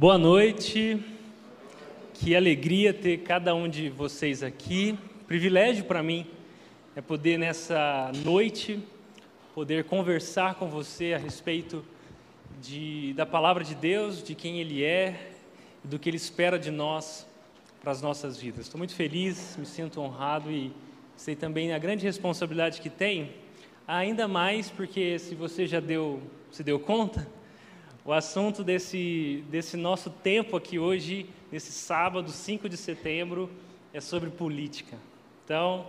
Boa noite, que alegria ter cada um de vocês aqui. Privilégio para mim é poder nessa noite poder conversar com você a respeito de, da palavra de Deus, de quem Ele é, do que Ele espera de nós para as nossas vidas. Estou muito feliz, me sinto honrado e sei também a grande responsabilidade que tenho, ainda mais porque se você já deu, se deu conta, o assunto desse, desse nosso tempo aqui hoje, nesse sábado, 5 de setembro, é sobre política. Então,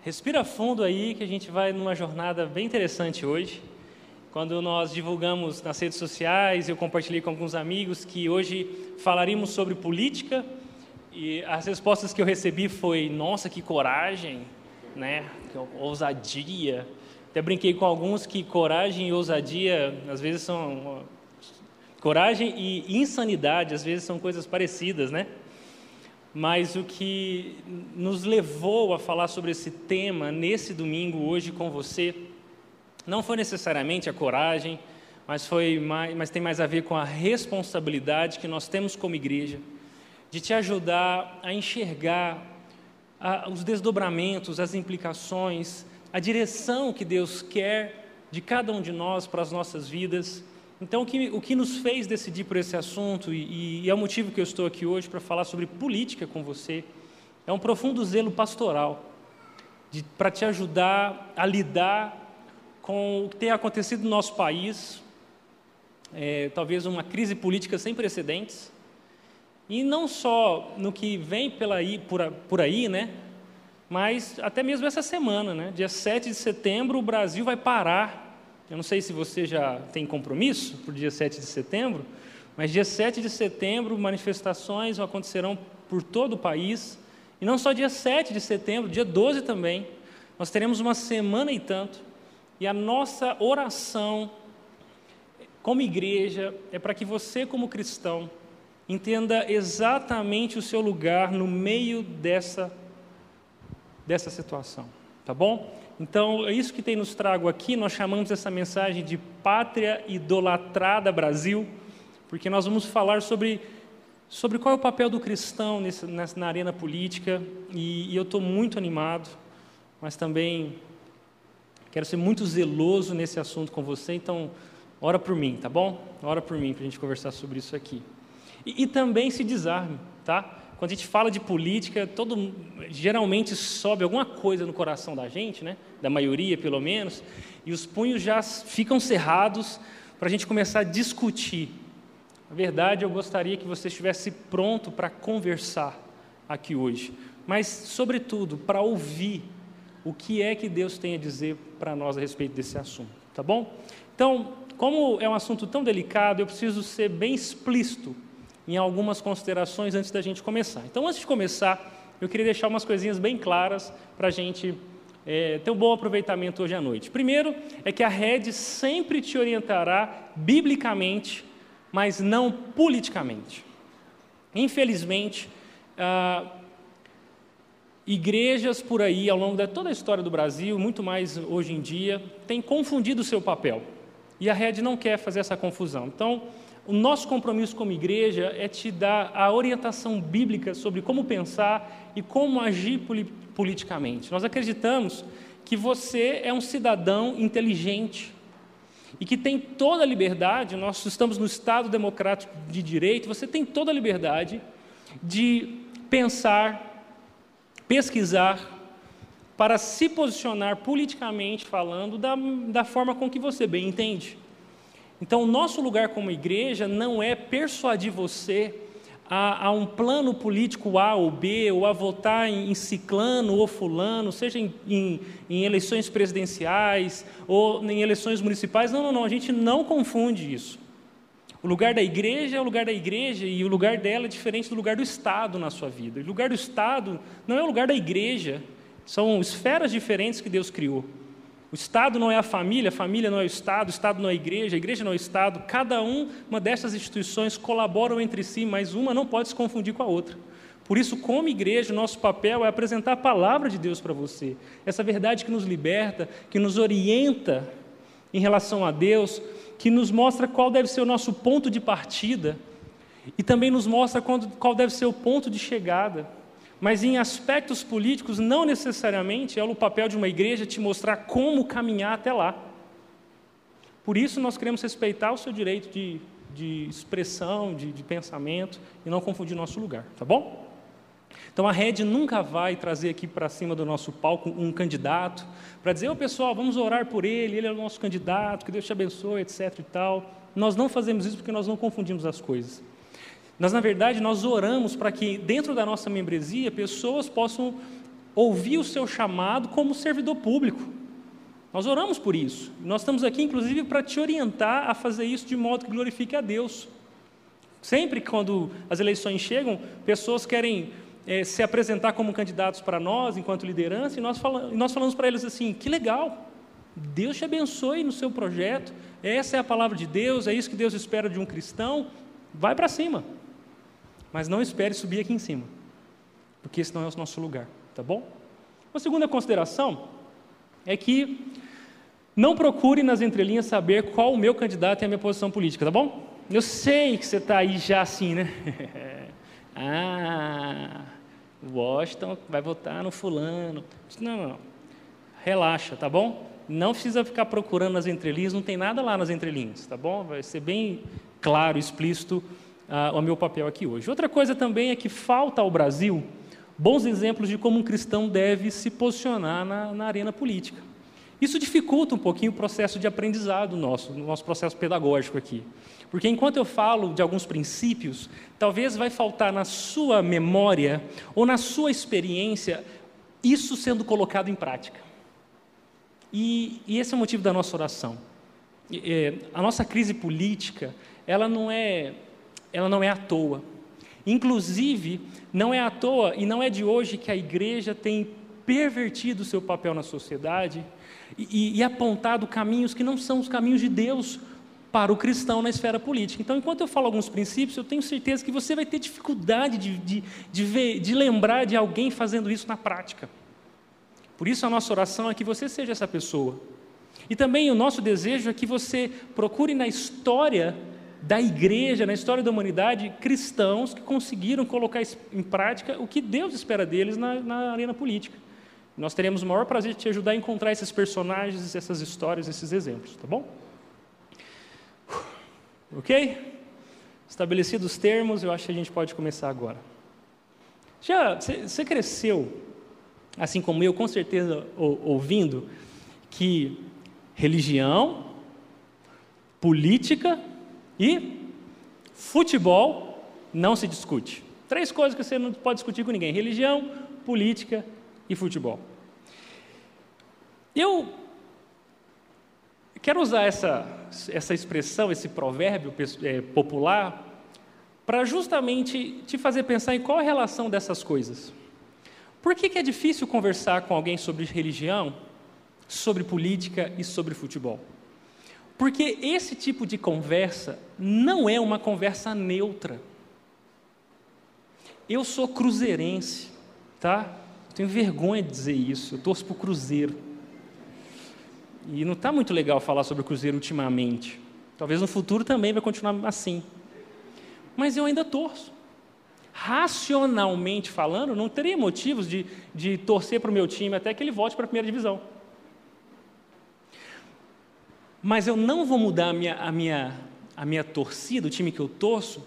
respira fundo aí que a gente vai numa jornada bem interessante hoje. Quando nós divulgamos nas redes sociais, eu compartilhei com alguns amigos que hoje falaríamos sobre política e as respostas que eu recebi foi: "Nossa, que coragem", né? Que ousadia. Até brinquei com alguns que coragem e ousadia às vezes são Coragem e insanidade às vezes são coisas parecidas, né? Mas o que nos levou a falar sobre esse tema nesse domingo hoje com você não foi necessariamente a coragem, mas foi mais, mas tem mais a ver com a responsabilidade que nós temos como igreja de te ajudar a enxergar a, os desdobramentos, as implicações, a direção que Deus quer de cada um de nós para as nossas vidas então, o que, o que nos fez decidir por esse assunto, e, e é o motivo que eu estou aqui hoje para falar sobre política com você, é um profundo zelo pastoral, para te ajudar a lidar com o que tem acontecido no nosso país, é, talvez uma crise política sem precedentes, e não só no que vem pela por, por aí, né? mas até mesmo essa semana, né? dia 7 de setembro, o Brasil vai parar eu não sei se você já tem compromisso para o dia 7 de setembro, mas dia 7 de setembro, manifestações acontecerão por todo o país. E não só dia 7 de setembro, dia 12 também. Nós teremos uma semana e tanto. E a nossa oração como igreja é para que você, como cristão, entenda exatamente o seu lugar no meio dessa, dessa situação. Tá bom? Então, é isso que tem nos trago aqui, nós chamamos essa mensagem de Pátria Idolatrada Brasil, porque nós vamos falar sobre, sobre qual é o papel do cristão nesse, nessa, na arena política, e, e eu estou muito animado, mas também quero ser muito zeloso nesse assunto com você, então, ora por mim, tá bom? Ora por mim, para a gente conversar sobre isso aqui. E, e também se desarme, tá? Quando a gente fala de política, todo, geralmente sobe alguma coisa no coração da gente, né? da maioria pelo menos, e os punhos já ficam cerrados para a gente começar a discutir. Na verdade, eu gostaria que você estivesse pronto para conversar aqui hoje, mas, sobretudo, para ouvir o que é que Deus tem a dizer para nós a respeito desse assunto, tá bom? Então, como é um assunto tão delicado, eu preciso ser bem explícito em algumas considerações antes da gente começar. Então, antes de começar, eu queria deixar umas coisinhas bem claras para a gente é, ter um bom aproveitamento hoje à noite. Primeiro, é que a rede sempre te orientará biblicamente, mas não politicamente. Infelizmente, ah, igrejas por aí, ao longo de toda a história do Brasil, muito mais hoje em dia, têm confundido o seu papel. E a rede não quer fazer essa confusão. Então, o nosso compromisso como igreja é te dar a orientação bíblica sobre como pensar e como agir politicamente. Nós acreditamos que você é um cidadão inteligente e que tem toda a liberdade, nós estamos no Estado democrático de direito, você tem toda a liberdade de pensar, pesquisar, para se posicionar politicamente falando da, da forma com que você bem entende. Então, o nosso lugar como igreja não é persuadir você a, a, um plano político A ou B, ou a votar em, em ciclano ou fulano, seja em, em, em, eleições presidenciais ou em eleições municipais. Não, não, não, a gente não confunde isso. O lugar da igreja é o lugar da igreja e o lugar dela é diferente do lugar do Estado na sua vida. O lugar do Estado não é o lugar da igreja, são esferas diferentes que Deus criou. O Estado não é a família, a família não é o Estado, o Estado não é a igreja, a igreja não é o Estado. Cada uma dessas instituições colaboram entre si, mas uma não pode se confundir com a outra. Por isso, como igreja, o nosso papel é apresentar a palavra de Deus para você. Essa verdade que nos liberta, que nos orienta em relação a Deus, que nos mostra qual deve ser o nosso ponto de partida e também nos mostra qual deve ser o ponto de chegada. Mas em aspectos políticos, não necessariamente é o papel de uma igreja te mostrar como caminhar até lá. Por isso, nós queremos respeitar o seu direito de, de expressão, de, de pensamento, e não confundir nosso lugar, tá bom? Então a rede nunca vai trazer aqui para cima do nosso palco um candidato para dizer, ô oh, pessoal, vamos orar por ele, ele é o nosso candidato, que Deus te abençoe, etc. e tal. Nós não fazemos isso porque nós não confundimos as coisas. Nós, na verdade, nós oramos para que dentro da nossa membresia pessoas possam ouvir o seu chamado como servidor público. Nós oramos por isso. Nós estamos aqui, inclusive, para te orientar a fazer isso de modo que glorifique a Deus. Sempre quando as eleições chegam, pessoas querem é, se apresentar como candidatos para nós, enquanto liderança, e nós, fala, nós falamos para eles assim: que legal, Deus te abençoe no seu projeto, essa é a palavra de Deus, é isso que Deus espera de um cristão, vai para cima. Mas não espere subir aqui em cima, porque esse não é o nosso lugar, tá bom? Uma segunda consideração é que não procure nas entrelinhas saber qual o meu candidato e a minha posição política, tá bom? Eu sei que você está aí já assim, né? ah, Washington vai votar no fulano. Não, não, não. Relaxa, tá bom? Não precisa ficar procurando nas entrelinhas, não tem nada lá nas entrelinhas, tá bom? Vai ser bem claro, explícito uh, o meu papel aqui hoje. Outra coisa também é que falta ao Brasil bons exemplos de como um cristão deve se posicionar na, na arena política. Isso dificulta um pouquinho o processo de aprendizado nosso, no nosso processo pedagógico aqui. Porque enquanto eu falo de alguns princípios, talvez vai faltar na sua memória ou na sua experiência isso sendo colocado em prática. E, e esse é o motivo da nossa oração. É, a nossa crise política, ela não é ela não é à toa. Inclusive, não é à toa e não é de hoje que a igreja tem pervertido o seu papel na sociedade e, e, apontado caminhos que não são os caminhos de Deus para o cristão na esfera política. Então, enquanto eu falo alguns princípios, eu tenho certeza que você vai ter dificuldade de, de, de, ver, de lembrar de alguém fazendo isso na prática. Por isso, a nossa oração é que você seja essa pessoa. E também o nosso desejo é que você procure na história da igreja, na história da humanidade, cristãos que conseguiram colocar em prática o que Deus espera deles na, na arena política. Nós teremos o maior prazer de te ajudar a encontrar esses personagens, essas histórias, esses exemplos, tá bom? Ok? Estabelecidos os termos, eu acho que a gente pode começar agora. Já, você cresceu, assim como eu, com certeza ouvindo, que religião, política e futebol não se discute. Três coisas que você não pode discutir com ninguém: religião, política e futebol. Eu quero usar essa, essa expressão, esse provérbio é, popular, para justamente te fazer pensar em qual a relação dessas coisas. Por que, que é difícil conversar com alguém sobre religião, sobre política e sobre futebol? Porque esse tipo de conversa não é uma conversa neutra. Eu sou cruzeirense, tá? tenho vergonha de dizer isso. Eu torço para o Cruzeiro. E não está muito legal falar sobre o Cruzeiro ultimamente. Talvez no futuro também vai continuar assim. Mas eu ainda torço. Racionalmente falando, não teria motivos de, de torcer para o meu time até que ele volte para a primeira divisão. Mas eu não vou mudar a minha, a minha, a minha torcida, o time que eu torço,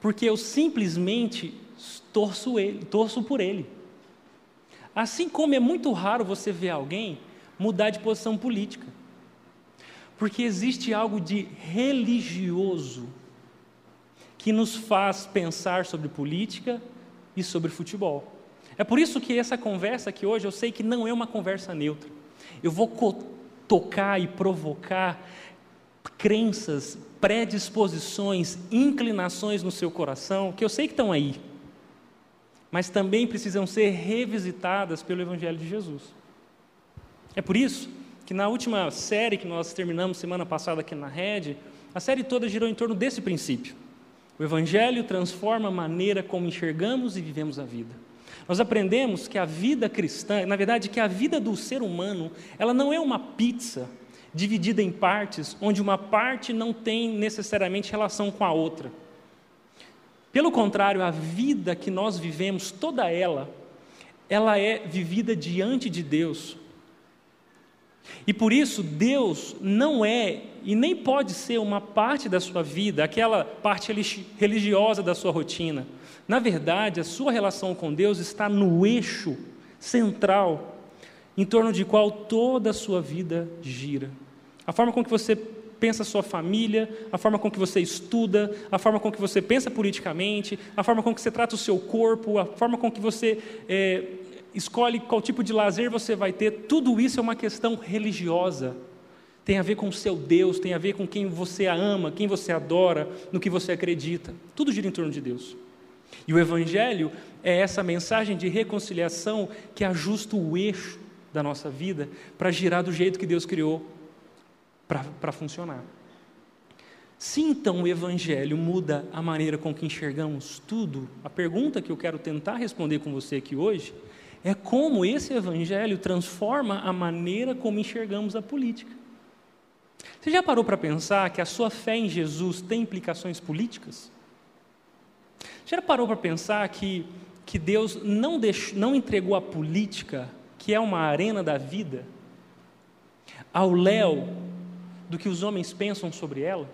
porque eu simplesmente torço, ele, torço por ele. Assim como é muito raro você ver alguém mudar de posição política. Porque existe algo de religioso que nos faz pensar sobre política e sobre futebol. É por isso que essa conversa aqui hoje eu sei que não é uma conversa neutra. Eu vou tocar e provocar crenças, predisposições, inclinações no seu coração, que eu sei que estão aí, mas também precisam ser revisitadas pelo Evangelho de Jesus. É por isso que na última série que nós terminamos semana passada aqui na Rede, a série toda girou em torno desse princípio. O Evangelho transforma a maneira como enxergamos e vivemos a vida. Nós aprendemos que a vida cristã, na verdade, que a vida do ser humano, ela não é uma pizza dividida em partes, onde uma parte não tem necessariamente relação com a outra. Pelo contrário, a vida que nós vivemos, toda ela, ela é vivida diante de Deus. E por isso, Deus não é e nem pode ser uma parte da sua vida, aquela parte religiosa da sua rotina. Na verdade, a sua relação com Deus está no eixo central em torno de qual toda a sua vida gira. A forma com que você pensa sua família, a forma com que você estuda, a forma com que você pensa politicamente, a forma com que você trata o seu corpo, a forma com que você é, escolhe qual tipo de lazer você vai ter, tudo isso é uma questão religiosa. Tem a ver com o seu Deus, tem a ver com quem você ama, quem você adora, no que você acredita. Tudo gira em torno de Deus. E o Evangelho é essa mensagem de reconciliação que ajusta o eixo da nossa vida para girar do jeito que Deus criou para funcionar. Se então o Evangelho muda a maneira com que enxergamos tudo, a pergunta que eu quero tentar responder com você aqui hoje é como esse Evangelho transforma a maneira como enxergamos a política. Você já parou para pensar que a sua fé em Jesus tem implicações políticas? Você já parou para pensar que, que Deus não, deixou, não entregou a política, que é uma arena da vida, ao léu do que os homens pensam sobre ela?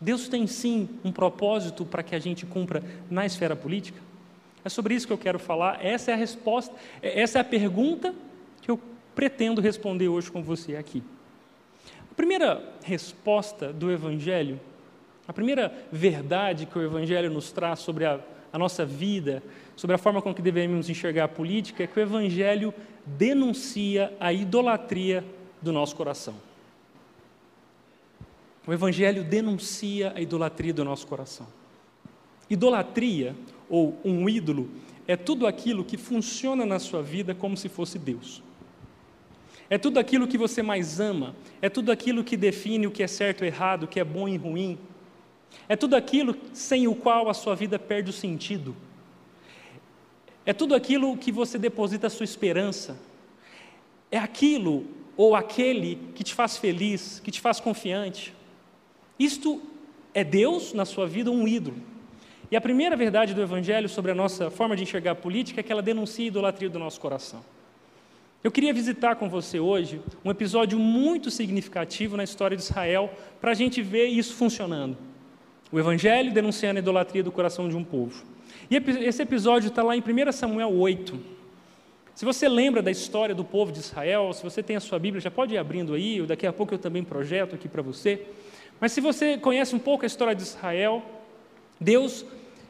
Deus tem sim um propósito para que a gente cumpra na esfera política? É sobre isso que eu quero falar. Essa é a resposta, é, essa é a pergunta que eu pretendo responder hoje com você aqui. A primeira resposta do Evangelho, a primeira verdade que o Evangelho nos traz sobre a, a nossa vida, sobre a forma com que devemos enxergar a política, é que o Evangelho denuncia a idolatria do nosso coração. O Evangelho denuncia a idolatria do nosso coração. Idolatria, ou um ídolo, é tudo aquilo que funciona na sua vida como se fosse Deus. É tudo aquilo que você mais ama, é tudo aquilo que define o que é certo e errado, o que é bom e ruim. É tudo aquilo sem o qual a sua vida perde o sentido. É tudo aquilo que você deposita a sua esperança. É aquilo ou aquele que te faz feliz, que te faz confiante. Isto é Deus na sua vida um ídolo. E a primeira verdade do Evangelho sobre a nossa forma de enxergar a política é que ela denuncia a idolatria do nosso coração. Eu queria visitar com você hoje um episódio muito significativo na história de Israel para a gente ver isso funcionando. O Evangelho denunciando a idolatria do coração de um povo. E esse episódio está lá em 1 Samuel 8. Se você lembra da história do povo de Israel, se você tem a sua Bíblia, já pode ir abrindo aí, daqui a pouco eu também projeto aqui para você. Mas se você conhece um pouco a história de Israel, Deus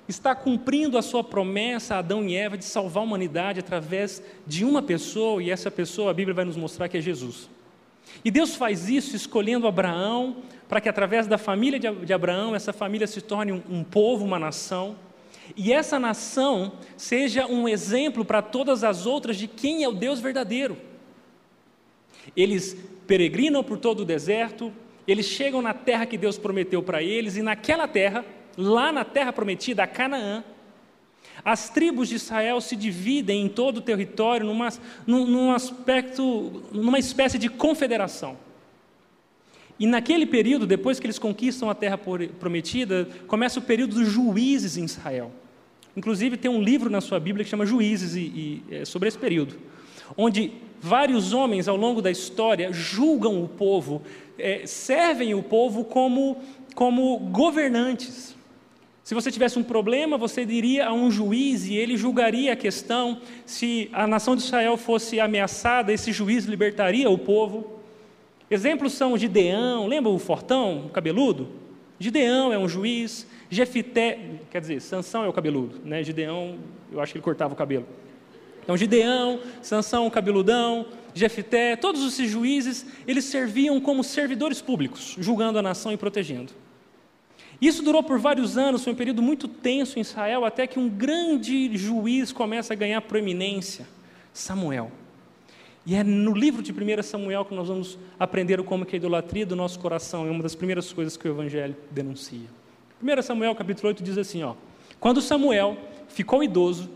está cumprindo a sua promessa a Adão e Eva de salvar a humanidade através de uma pessoa, e essa pessoa a Bíblia vai nos mostrar que é Jesus. E Deus faz isso escolhendo Abraão, para que através da família de Abraão, essa família se torne um, povo, uma nação, e essa nação seja um exemplo para todas as outras de quem é o Deus verdadeiro. Eles peregrinam por todo o deserto, eles chegam na terra que Deus prometeu para eles, e naquela terra, lá na terra prometida, a Canaã, as tribos de Israel se dividem em todo o território numa, num, num aspecto, numa espécie de confederação. E naquele período, depois que eles conquistam a terra prometida, começa o período dos juízes em Israel. Inclusive, tem um livro na sua Bíblia que chama Juízes, e, e é sobre esse período, onde vários homens ao longo da história julgam o povo, é, servem o povo como, como governantes. Se você tivesse um problema, você iria a um juiz e ele julgaria a questão. Se a nação de Israel fosse ameaçada, esse juiz libertaria o povo. Exemplos são Gideão, lembra o fortão, o cabeludo? Gideão é um juiz, Jefité, quer dizer, Sansão é o cabeludo, né? Gideão, eu acho que ele cortava o cabelo. Então, Gideão, Sansão, cabeludão, Jefité, todos esses juízes, eles serviam como servidores públicos, julgando a nação e protegendo. Isso durou por vários anos, foi um período muito tenso em Israel, até que um grande juiz começa a ganhar proeminência, Samuel. E é no livro de 1 Samuel que nós vamos aprender como que a idolatria do nosso coração é uma das primeiras coisas que o Evangelho denuncia. 1 Samuel capítulo 8 diz assim, ó, Quando Samuel ficou idoso,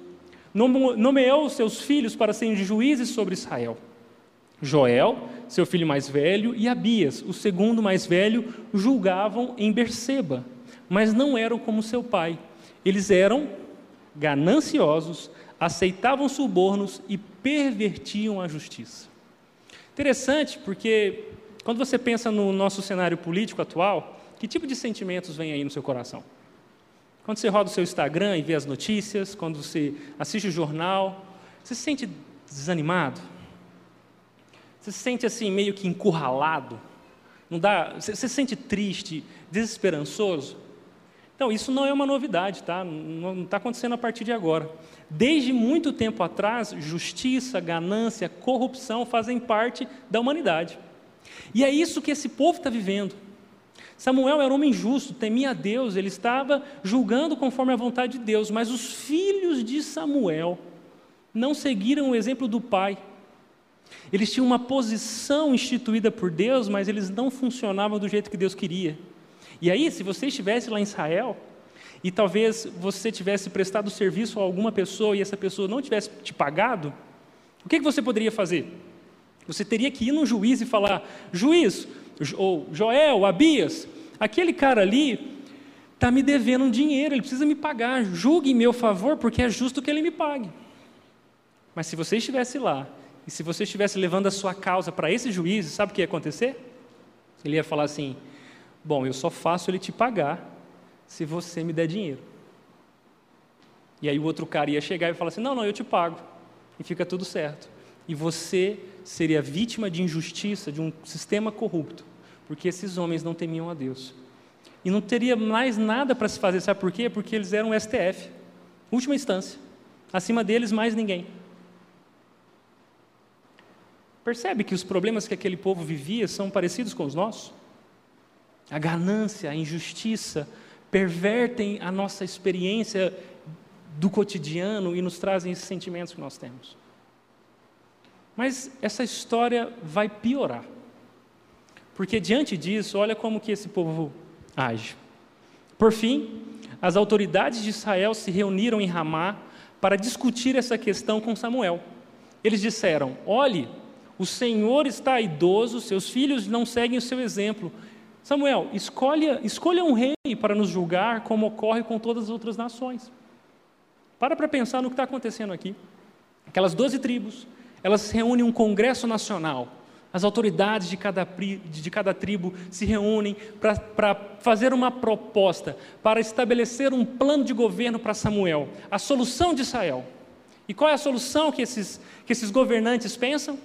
nomeou os seus filhos para serem juízes sobre Israel. Joel, seu filho mais velho, e Abias, o segundo mais velho, julgavam em Berseba, mas não eram como seu pai. Eles eram gananciosos, aceitavam subornos e pervertiam a justiça. Interessante, porque quando você pensa no nosso cenário político atual, que tipo de sentimentos vem aí no seu coração? Quando você roda o seu Instagram e vê as notícias, quando você assiste o jornal, você se sente desanimado? Você se sente assim meio que encurralado? Não dá, você, se sente triste, desesperançoso? Então, isso não é uma novidade, tá? Não está acontecendo a partir de agora. Desde muito tempo atrás, justiça, ganância, corrupção fazem parte da humanidade. E é isso que esse povo está vivendo. Samuel era um homem justo, temia a Deus, ele estava julgando conforme a vontade de Deus, mas os filhos de Samuel não seguiram o exemplo do pai. Eles tinham uma posição instituída por Deus, mas eles não funcionavam do jeito que Deus queria. E aí, se você estivesse lá em Israel, e talvez você tivesse prestado serviço a alguma pessoa e essa pessoa não tivesse te pagado, o que, você poderia fazer? Você teria que ir no juiz e falar: juiz, ou Joel, Abias, aquele cara ali está me devendo um dinheiro, ele precisa me pagar, julgue em meu favor, porque é justo que ele me pague. Mas se você estivesse lá, e se você estivesse levando a sua causa para esse juiz, sabe o que ia acontecer? Ele ia falar assim: Bom, eu só faço ele te pagar se você me der dinheiro. E aí o outro cara ia chegar e falar assim: Não, não, eu te pago. E fica tudo certo. E você seria vítima de injustiça, de um sistema corrupto, porque esses homens não temiam a Deus. E não teria mais nada para se fazer, sabe por quê? Porque eles eram STF, última instância. Acima deles, mais ninguém. Percebe que os problemas que aquele povo vivia são parecidos com os nossos? A ganância, a injustiça pervertem a nossa experiência do cotidiano e nos trazem esses sentimentos que nós temos. Mas essa história vai piorar. Porque diante disso, olha como que esse povo age. Por fim, as autoridades de Israel se reuniram em Ramá para discutir essa questão com Samuel. Eles disseram: Olhe, o Senhor está idoso, seus filhos não seguem o seu exemplo Samuel, escolha, escolha um rei para nos julgar, como ocorre com todas as outras nações. Para para pensar no que está acontecendo aqui. Aquelas doze tribos, elas se reúnem um congresso nacional. As autoridades de cada, de cada tribo se reúnem para fazer uma proposta, para estabelecer um plano de governo para Samuel, a solução de Israel. E qual é a solução que esses, que esses governantes pensam?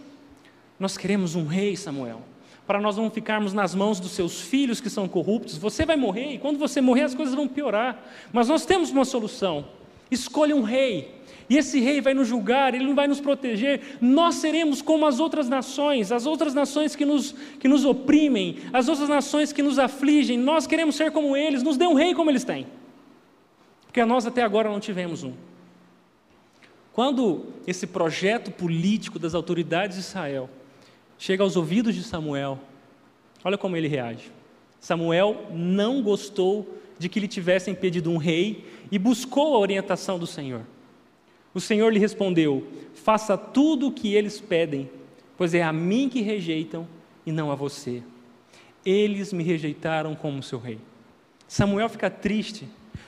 Nós queremos um rei, Samuel para nós não ficarmos nas mãos dos seus filhos que são corruptos. Você vai morrer e quando você morrer as coisas vão piorar. Mas nós temos uma solução. Escolha um rei. E esse rei vai nos julgar, ele não vai nos proteger. Nós seremos como as outras nações, as outras nações que nos, que nos oprimem, as outras nações que nos afligem. Nós queremos ser como eles, nos dê um rei como eles têm. Porque nós até agora não tivemos um. Quando esse projeto político das autoridades de Israel chega aos ouvidos de Samuel, olha como ele reage. Samuel não gostou de que lhe tivessem pedido um rei e buscou a orientação do Senhor. O Senhor lhe respondeu: Faça tudo o que eles pedem, pois é a mim que rejeitam e não a você. Eles me rejeitaram como seu rei. Samuel fica triste,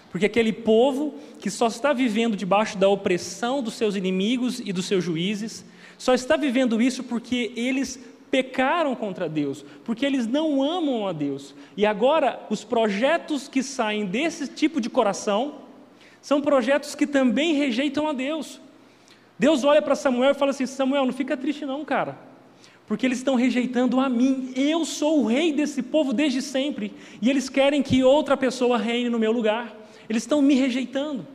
porque aquele povo que só está vivendo debaixo da opressão dos seus inimigos e dos seus juízes, só está vivendo isso porque eles pecaram contra Deus, porque eles não amam a Deus. E agora, os projetos que saem desse tipo de coração são projetos que também rejeitam a Deus. Deus olha para Samuel e fala assim: Samuel, não fica triste, não, cara, porque eles estão rejeitando a mim. Eu sou o rei desse povo desde sempre, e eles querem que outra pessoa reine no meu lugar. Eles estão me rejeitando.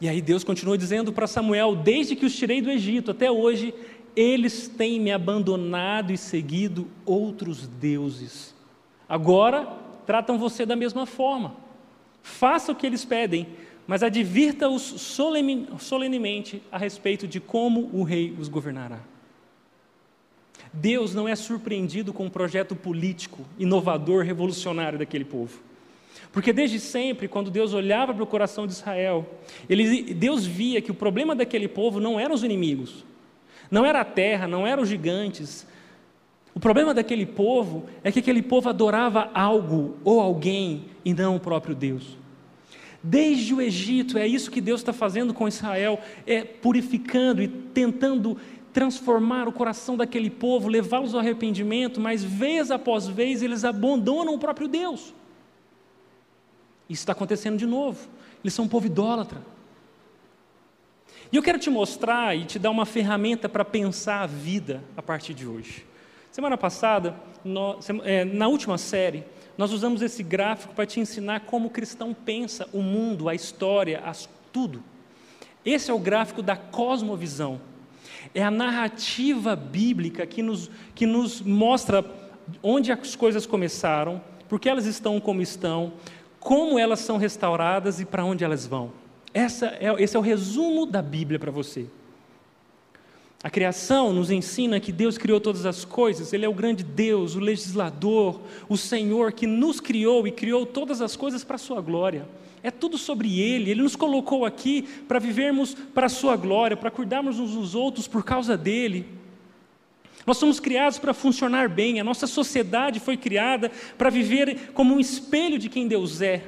E aí Deus continua dizendo para Samuel: Desde que os tirei do Egito até hoje, eles têm me abandonado e seguido outros deuses. Agora tratam você da mesma forma. Faça o que eles pedem, mas advirta-os solenemente a respeito de como o rei os governará. Deus não é surpreendido com um projeto político, inovador, revolucionário daquele povo. Porque desde sempre, quando Deus olhava para o coração de Israel, ele, Deus via que o problema daquele povo não eram os inimigos, não era a terra, não eram os gigantes. O problema daquele povo é que aquele povo adorava algo ou alguém e não o próprio Deus. Desde o Egito, é isso que Deus está fazendo com Israel, é purificando e tentando transformar o coração daquele povo, levá-los ao arrependimento, mas vez após vez eles abandonam o próprio Deus. Isso está acontecendo de novo. Eles são um povo idólatra. E eu quero te mostrar e te dar uma ferramenta para pensar a vida a partir de hoje. Semana passada, é, na última série, nós usamos esse gráfico para te ensinar como o cristão pensa o mundo, a história, as, tudo. Esse é o gráfico da cosmovisão. É a narrativa bíblica que nos, que nos mostra onde as coisas começaram, por que elas estão como estão, como elas são restauradas e para onde elas vão. Essa é, esse é o resumo da Bíblia para você. A criação nos ensina que Deus criou todas as coisas, Ele é o grande Deus, o legislador, o Senhor que nos criou e criou todas as coisas para a Sua glória. É tudo sobre Ele, Ele nos colocou aqui para vivermos para a Sua glória, para cuidarmos uns dos outros por causa dEle. Nós somos criados para funcionar bem, a nossa sociedade foi criada para viver como um espelho de quem Deus é.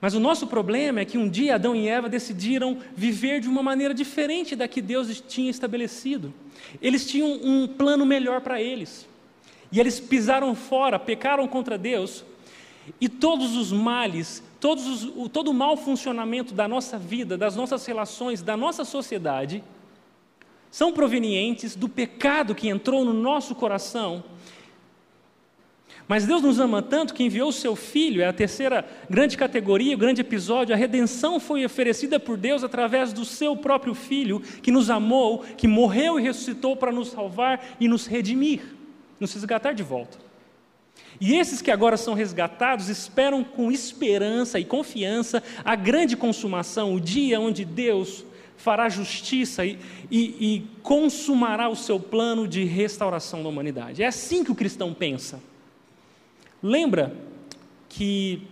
Mas o nosso problema é que um dia Adão e Eva decidiram viver de uma maneira diferente da que Deus tinha estabelecido. Eles tinham um plano melhor para eles. E eles pisaram fora, pecaram contra Deus, e todos os males, todos os, todo o mau funcionamento da nossa vida, das nossas relações, da nossa sociedade, são provenientes do pecado que entrou no nosso coração mas Deus nos ama tanto que enviou o seu Filho, é a terceira grande categoria, o grande episódio. A redenção foi oferecida por Deus através do seu próprio Filho, que nos amou, que morreu e ressuscitou para nos salvar e nos redimir, nos resgatar de volta. E esses que agora são resgatados esperam com esperança e confiança a grande consumação, o dia onde Deus fará justiça e, e, e consumará o seu plano de restauração da humanidade. É assim que o cristão pensa. Lembra que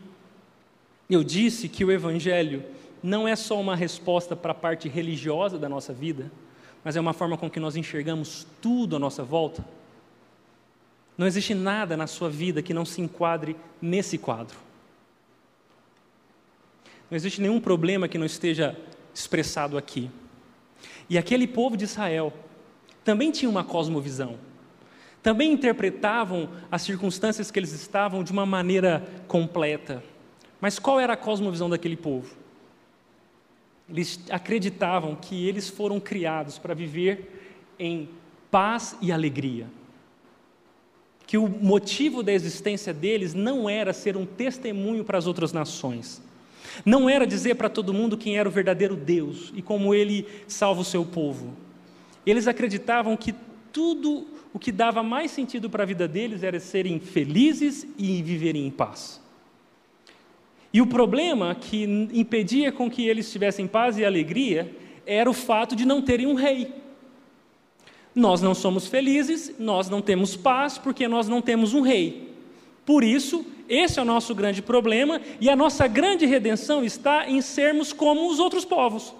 eu disse que o Evangelho não é só uma resposta para a parte religiosa da nossa vida, mas é uma forma com que nós enxergamos tudo à nossa volta? Não existe nada na sua vida que não se enquadre nesse quadro. Não existe nenhum problema que não esteja expressado aqui. E aquele povo de Israel também tinha uma cosmovisão também interpretavam as circunstâncias que eles estavam de uma maneira completa. Mas qual era a cosmovisão daquele povo? Eles acreditavam que eles foram criados para viver em paz e alegria. Que o motivo da existência deles não era ser um testemunho para as outras nações. Não era dizer para todo mundo quem era o verdadeiro Deus e como ele salva o seu povo. Eles acreditavam que tudo o que dava mais sentido para a vida deles era serem felizes e viverem em paz. E o problema que impedia com que eles tivessem paz e alegria era o fato de não terem um rei. Nós não somos felizes, nós não temos paz porque nós não temos um rei. Por isso, esse é o nosso grande problema e a nossa grande redenção está em sermos como os outros povos.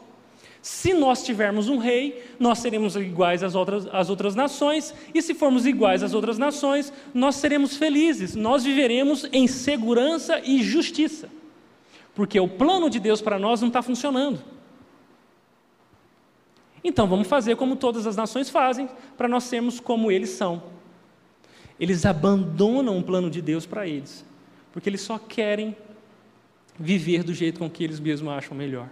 Se nós tivermos um rei, nós seremos iguais às outras, às outras nações, e se formos iguais às outras nações, nós seremos felizes, nós viveremos em segurança e justiça, porque o plano de Deus para nós não está funcionando. Então vamos fazer como todas as nações fazem, para nós sermos como eles são. Eles abandonam o plano de Deus para eles, porque eles só querem viver do jeito com que eles mesmos acham melhor.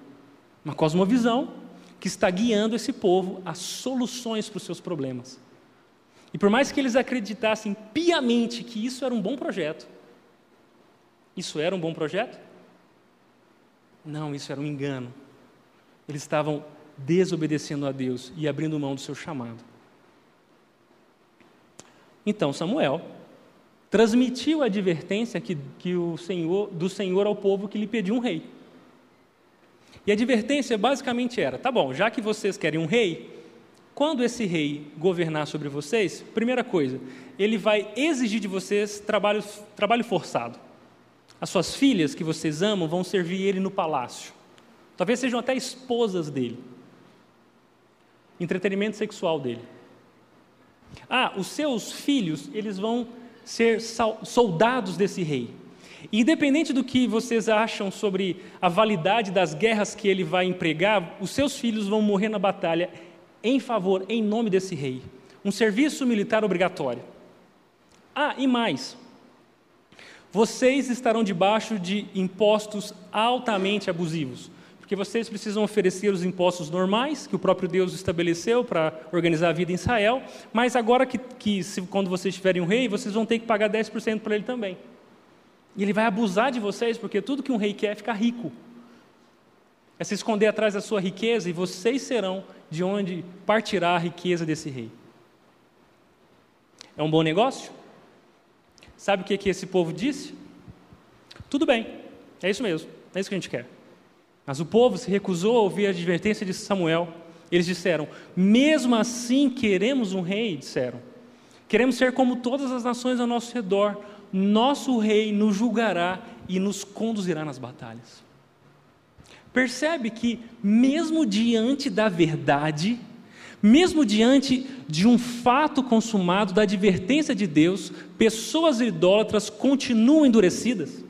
Uma cosmovisão que está guiando esse povo a soluções para os seus problemas. E por mais que eles acreditassem piamente que isso era um bom projeto, isso era um bom projeto? Não, isso era um engano. Eles estavam desobedecendo a Deus e abrindo mão do seu chamado. Então Samuel transmitiu a advertência que, que o Senhor, do Senhor ao povo que lhe pediu um rei. E a advertência basicamente era: tá bom, já que vocês querem um rei, quando esse rei governar sobre vocês, primeira coisa, ele vai exigir de vocês trabalho, trabalho forçado. As suas filhas que vocês amam vão servir ele no palácio. Talvez sejam até esposas dele. Entretenimento sexual dele. Ah, os seus filhos, eles vão ser soldados desse rei. Independente do que vocês acham sobre a validade das guerras que ele vai empregar, os seus filhos vão morrer na batalha em favor, em nome desse rei. Um serviço militar obrigatório. Ah, e mais. Vocês estarão debaixo de impostos altamente abusivos, porque vocês precisam oferecer os impostos normais que o próprio Deus estabeleceu para organizar a vida em Israel, mas agora que, que se, quando vocês tiverem um rei, vocês vão ter que pagar 10% para ele também. E ele vai abusar de vocês, porque tudo que um rei quer é ficar rico. É se esconder atrás da sua riqueza, e vocês serão de onde partirá a riqueza desse rei. É um bom negócio? Sabe o que, que esse povo disse? Tudo bem, é isso mesmo, é isso que a gente quer. Mas o povo se recusou a ouvir a advertência de Samuel. Eles disseram: Mesmo assim queremos um rei, disseram. Queremos ser como todas as nações ao nosso redor nosso rei nos julgará e nos conduzirá nas batalhas. Percebe que, mesmo diante da verdade, mesmo diante de um fato consumado, da advertência de Deus, pessoas idólatras continuam endurecidas.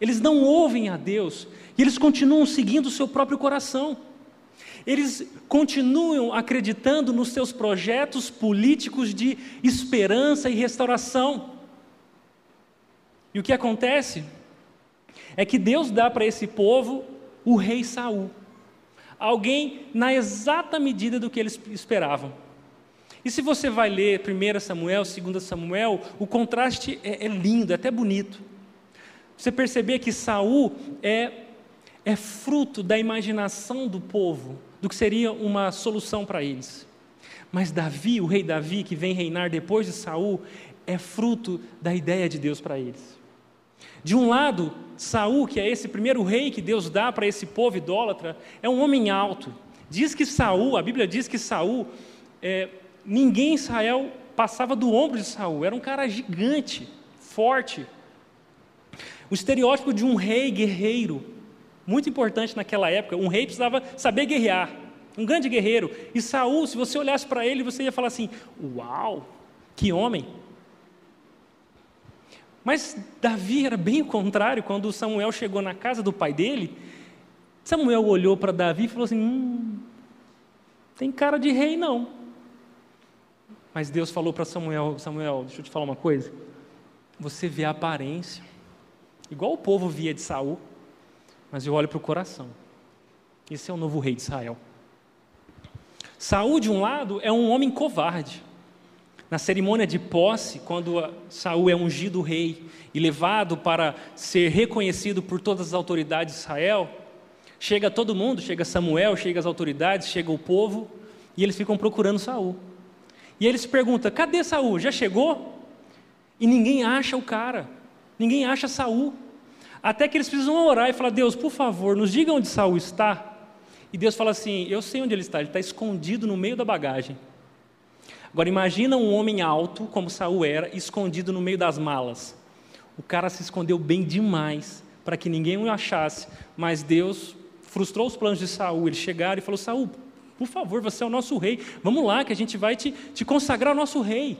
Eles não ouvem a Deus e eles continuam seguindo o seu próprio coração. Eles continuam acreditando nos seus projetos políticos de esperança e restauração. E o que acontece é que Deus dá para esse povo o rei Saul, alguém na exata medida do que eles esperavam. E se você vai ler 1 Samuel, 2 Samuel, o contraste é, é lindo, é até bonito. Você perceber que Saul é, é fruto da imaginação do povo, do que seria uma solução para eles. Mas Davi, o rei Davi, que vem reinar depois de Saul, é fruto da ideia de Deus para eles. De um lado, Saul, que é esse primeiro rei que Deus dá para esse povo idólatra, é um homem alto. Diz que Saul, a Bíblia diz que Saul, é, ninguém em Israel passava do ombro de Saul. Era um cara gigante, forte. O estereótipo de um rei guerreiro, muito importante naquela época. Um rei precisava saber guerrear, um grande guerreiro. E Saul, se você olhasse para ele, você ia falar assim: "Uau, que homem!" Mas Davi era bem o contrário, quando Samuel chegou na casa do pai dele, Samuel olhou para Davi e falou assim: hum, tem cara de rei não. Mas Deus falou para Samuel: Samuel, deixa eu te falar uma coisa. Você vê a aparência, igual o povo via de Saul, mas eu olho para o coração. Esse é o novo rei de Israel. Saul, de um lado, é um homem covarde. Na cerimônia de posse, quando Saul é ungido rei e levado para ser reconhecido por todas as autoridades de Israel, chega todo mundo, chega Samuel, chega as autoridades, chega o povo, e eles ficam procurando Saul. E eles perguntam: "Cadê Saul? Já chegou?" E ninguém acha o cara. Ninguém acha Saul. Até que eles precisam orar e falar: "Deus, por favor, nos diga onde Saul está." E Deus fala assim: "Eu sei onde ele está, ele está escondido no meio da bagagem." Agora imagina um homem alto, como Saul era, escondido no meio das malas. O cara se escondeu bem demais para que ninguém o achasse, mas Deus frustrou os planos de Saul. Eles chegaram e falou: Saul, por favor, você é o nosso rei. Vamos lá, que a gente vai te, te consagrar o nosso rei.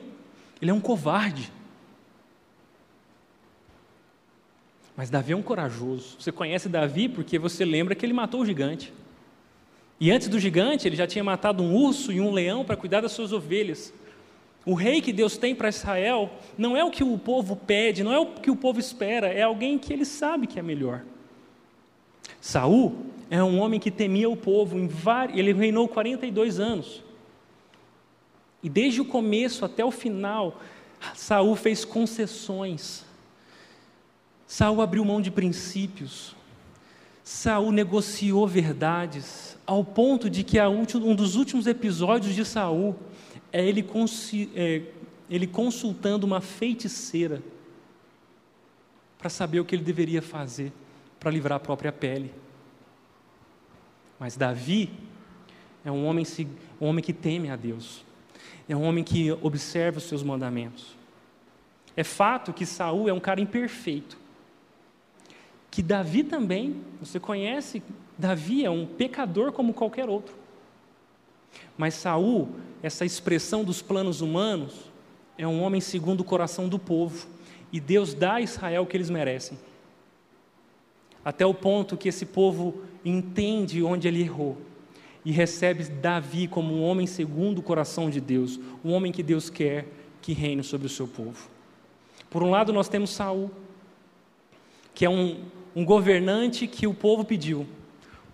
Ele é um covarde. Mas Davi é um corajoso. Você conhece Davi porque você lembra que ele matou o gigante. E antes do gigante, ele já tinha matado um urso e um leão para cuidar das suas ovelhas. O rei que Deus tem para Israel não é o que o povo pede, não é o que o povo espera, é alguém que ele sabe que é melhor. Saul é um homem que temia o povo, ele reinou 42 anos. E desde o começo até o final, Saul fez concessões. Saul abriu mão de princípios. Saul negociou verdades ao ponto de que um dos últimos episódios de Saul é ele, é ele consultando uma feiticeira para saber o que ele deveria fazer para livrar a própria pele. Mas Davi é um homem, um homem que teme a Deus, é um homem que observa os seus mandamentos. É fato que Saul é um cara imperfeito, que Davi também, você conhece Davi é um pecador como qualquer outro. Mas Saul, essa expressão dos planos humanos, é um homem segundo o coração do povo. e Deus dá a Israel o que eles merecem. Até o ponto que esse povo entende onde ele errou e recebe Davi como um homem segundo o coração de Deus, um homem que Deus quer que reine sobre o seu povo. Por um lado, nós temos Saul, que é um, um governante que o povo pediu.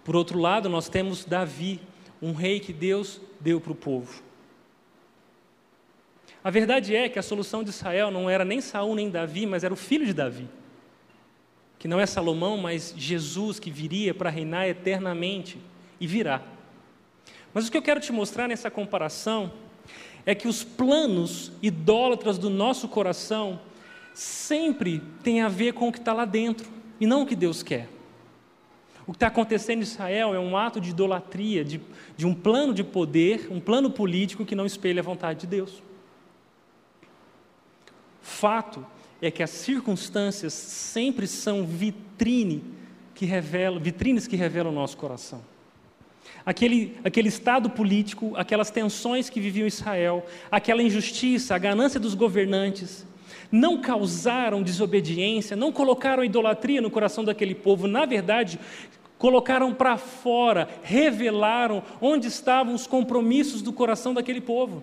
Por outro lado, nós temos Davi, um rei que Deus deu para o povo. A verdade é que a solução de Israel não era nem Saul nem Davi, mas era o filho de Davi. Que não é Salomão, mas Jesus que viria para reinar eternamente e virá. Mas o que eu quero te mostrar nessa comparação é que os planos idólatras do nosso coração sempre têm a ver com o que está lá dentro e não o que Deus quer. O que está acontecendo em Israel é um ato de idolatria, de, de um plano de poder, um plano político que não espelha a vontade de Deus. Fato é que as circunstâncias sempre são vitrine que revelam, vitrines que revelam o nosso coração. Aquele, aquele estado político, aquelas tensões que viviam Israel, aquela injustiça, a ganância dos governantes, não causaram desobediência, não colocaram idolatria no coração daquele povo, na verdade, colocaram para fora, revelaram onde estavam os compromissos do coração daquele povo.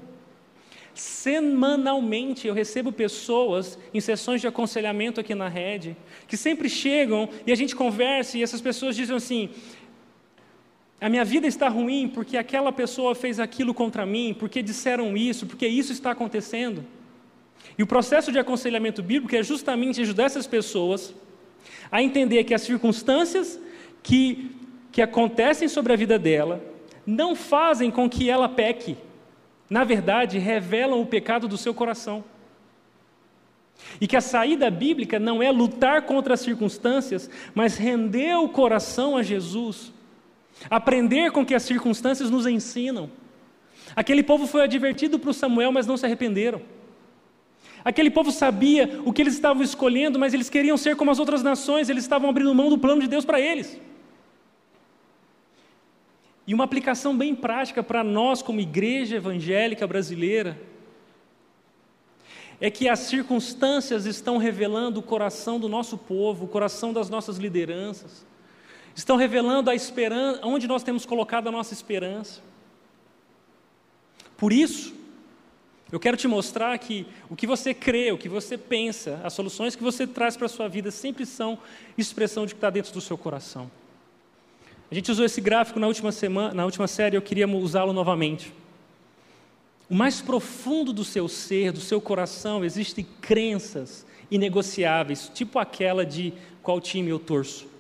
Semanalmente eu recebo pessoas em sessões de aconselhamento aqui na rede, que sempre chegam e a gente conversa e essas pessoas dizem assim: a minha vida está ruim porque aquela pessoa fez aquilo contra mim, porque disseram isso, porque isso está acontecendo. E o processo de aconselhamento bíblico é justamente ajudar essas pessoas a entender que as circunstâncias que, que acontecem sobre a vida dela não fazem com que ela peque. Na verdade, revelam o pecado do seu coração. E que a saída bíblica não é lutar contra as circunstâncias, mas render o coração a Jesus Aprender com que as circunstâncias nos ensinam. Aquele povo foi advertido para Samuel, mas não se arrependeram. Aquele povo sabia o que eles estavam escolhendo, mas eles queriam ser como as outras nações, eles estavam abrindo mão do plano de Deus para eles. E uma aplicação bem prática para nós, como igreja evangélica brasileira, é que as circunstâncias estão revelando o coração do nosso povo, o coração das nossas lideranças estão revelando a esperança, onde nós temos colocado a nossa esperança. Por isso, eu quero te mostrar que o que você crê, o que você pensa, as soluções que você traz para a sua vida sempre são expressão de que está dentro do seu coração. A gente usou esse gráfico na última semana, na última série, eu queria usá-lo novamente. O mais profundo do seu ser, do seu coração, existem crenças inegociáveis, tipo aquela de qual time eu torço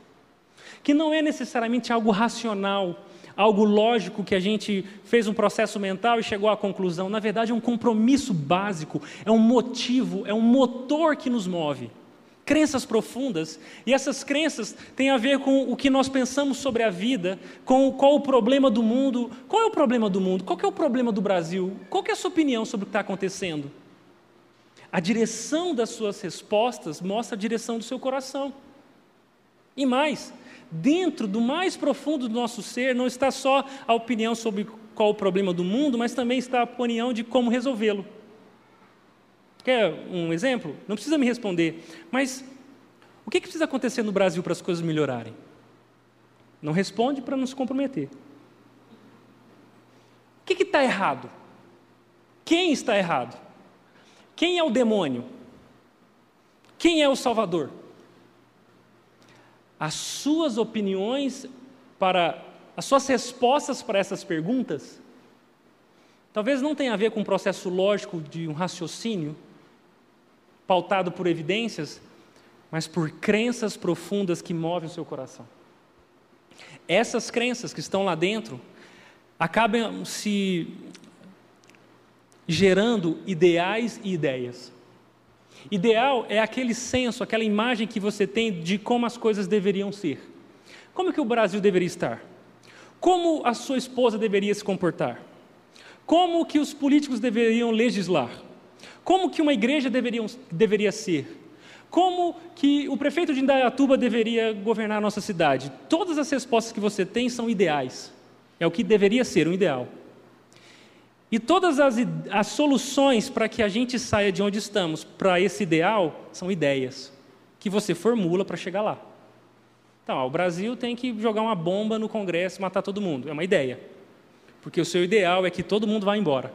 que não é necessariamente algo racional, algo lógico que a gente fez um processo mental e chegou à conclusão. Na verdade, é um compromisso básico, é um motivo, é um motor que nos move. Crenças profundas, e essas crenças têm a ver com o que nós pensamos sobre a vida, com qual o problema do mundo. Qual é o problema do mundo? Qual é o problema do Brasil? Qual é a sua opinião sobre o que está acontecendo? A direção das suas respostas mostra a direção do seu coração. E mais, dentro do mais profundo do nosso ser não está só a opinião sobre qual o problema do mundo, mas também está a opinião de como resolvê-lo. Quer um exemplo? Não precisa me responder, mas o que, que precisa acontecer no Brasil para as coisas melhorarem? Não responde para não se comprometer. O que está errado? Quem está errado? Quem é o demônio? Quem é o Salvador? As suas opiniões para as suas respostas para essas perguntas talvez não tenha a ver com um processo lógico de um raciocínio pautado por evidências, mas por crenças profundas que movem o seu coração. Essas crenças que estão lá dentro acabam se gerando ideais e ideias. Ideal é aquele senso, aquela imagem que você tem de como as coisas deveriam ser. Como que o Brasil deveria estar? Como a sua esposa deveria se comportar? Como que os políticos deveriam legislar? Como que uma igreja deveria, deveria ser? Como que o prefeito de Indaiatuba deveria governar a nossa cidade? Todas as respostas que você tem são ideais. É o que deveria ser, um ideal. E todas as, as soluções para que a gente saia de onde estamos para esse ideal são ideias que você formula para chegar lá. Então, o Brasil tem que jogar uma bomba no Congresso e matar todo mundo. É uma ideia. Porque o seu ideal é que todo mundo vá embora.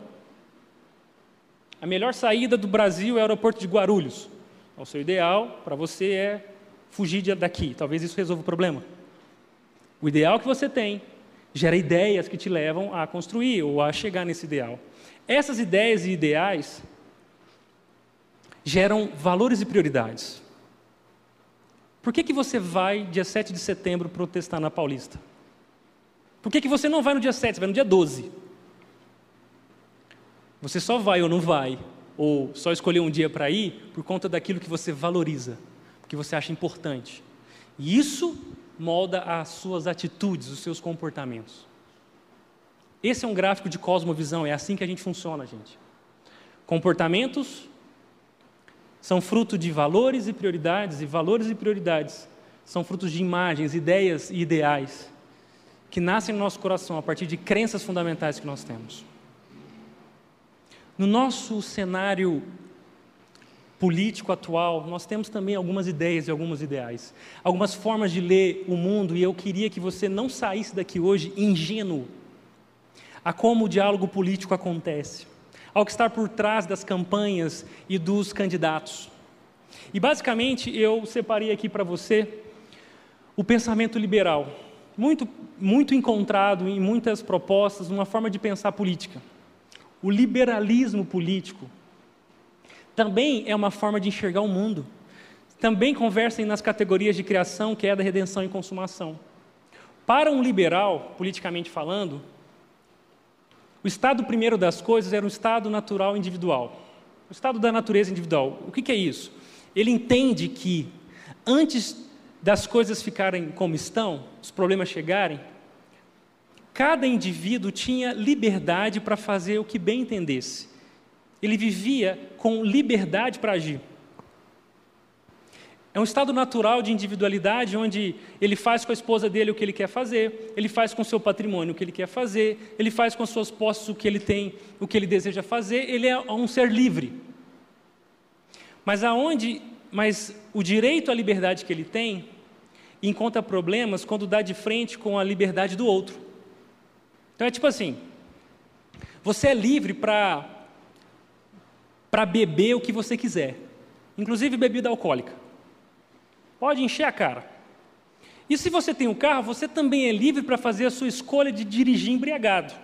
A melhor saída do Brasil é o aeroporto de Guarulhos. O seu ideal para você é fugir daqui. Talvez isso resolva o problema. O ideal que você tem gera ideias que te levam a construir ou a chegar nesse ideal. Essas ideias e ideais geram valores e prioridades. Por que, que você vai dia 7 de setembro protestar na Paulista? Por que, que você não vai no dia 7, você vai no dia 12? Você só vai ou não vai, ou só escolheu um dia para ir por conta daquilo que você valoriza, que você acha importante. E isso molda as suas atitudes, os seus comportamentos. Esse é um gráfico de cosmovisão, é assim que a gente funciona, gente. Comportamentos são fruto de valores e prioridades, e valores e prioridades são frutos de imagens, ideias e ideais que nascem no nosso coração a partir de crenças fundamentais que nós temos. No nosso cenário político atual, nós temos também algumas ideias e alguns ideais, algumas formas de ler o mundo, e eu queria que você não saísse daqui hoje ingênuo a como o diálogo político acontece, ao que está por trás das campanhas e dos candidatos. E basicamente eu separei aqui para você o pensamento liberal, muito, muito encontrado em muitas propostas, numa forma de pensar política. O liberalismo político também é uma forma de enxergar o mundo. Também conversem nas categorias de criação, que é da redenção e consumação. Para um liberal, politicamente falando, o estado primeiro das coisas era o estado natural individual. O estado da natureza individual. O que, que é isso? Ele entende que antes das coisas ficarem como estão, os problemas chegarem, cada indivíduo tinha liberdade para fazer o que bem entendesse. Ele vivia com liberdade para agir. É um estado natural de individualidade onde ele faz com a esposa dele o que ele quer fazer, ele faz com seu patrimônio o que ele quer fazer, ele faz com as suas posses o que ele tem, o que ele deseja fazer, ele é um ser livre. Mas aonde, mas o direito à liberdade que ele tem encontra problemas quando dá de frente com a liberdade do outro. Então é tipo assim: você é livre para para beber o que você quiser, inclusive bebida alcoólica. Pode encher a cara. E se você tem um carro, você também é livre para fazer a sua escolha de dirigir embriagado.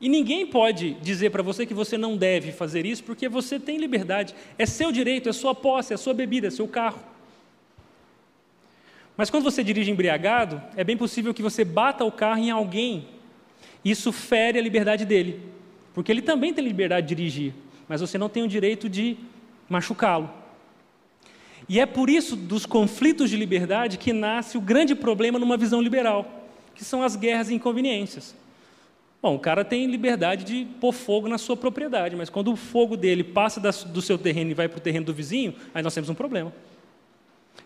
E ninguém pode dizer para você que você não deve fazer isso, porque você tem liberdade. É seu direito, é sua posse, é sua bebida, é seu carro. Mas quando você dirige embriagado, é bem possível que você bata o carro em alguém. Isso fere a liberdade dele. Porque ele também tem liberdade de dirigir, mas você não tem o direito de machucá-lo. E é por isso, dos conflitos de liberdade, que nasce o grande problema numa visão liberal, que são as guerras e inconveniências. Bom, o cara tem liberdade de pôr fogo na sua propriedade, mas quando o fogo dele passa do seu terreno e vai para o terreno do vizinho, aí nós temos um problema.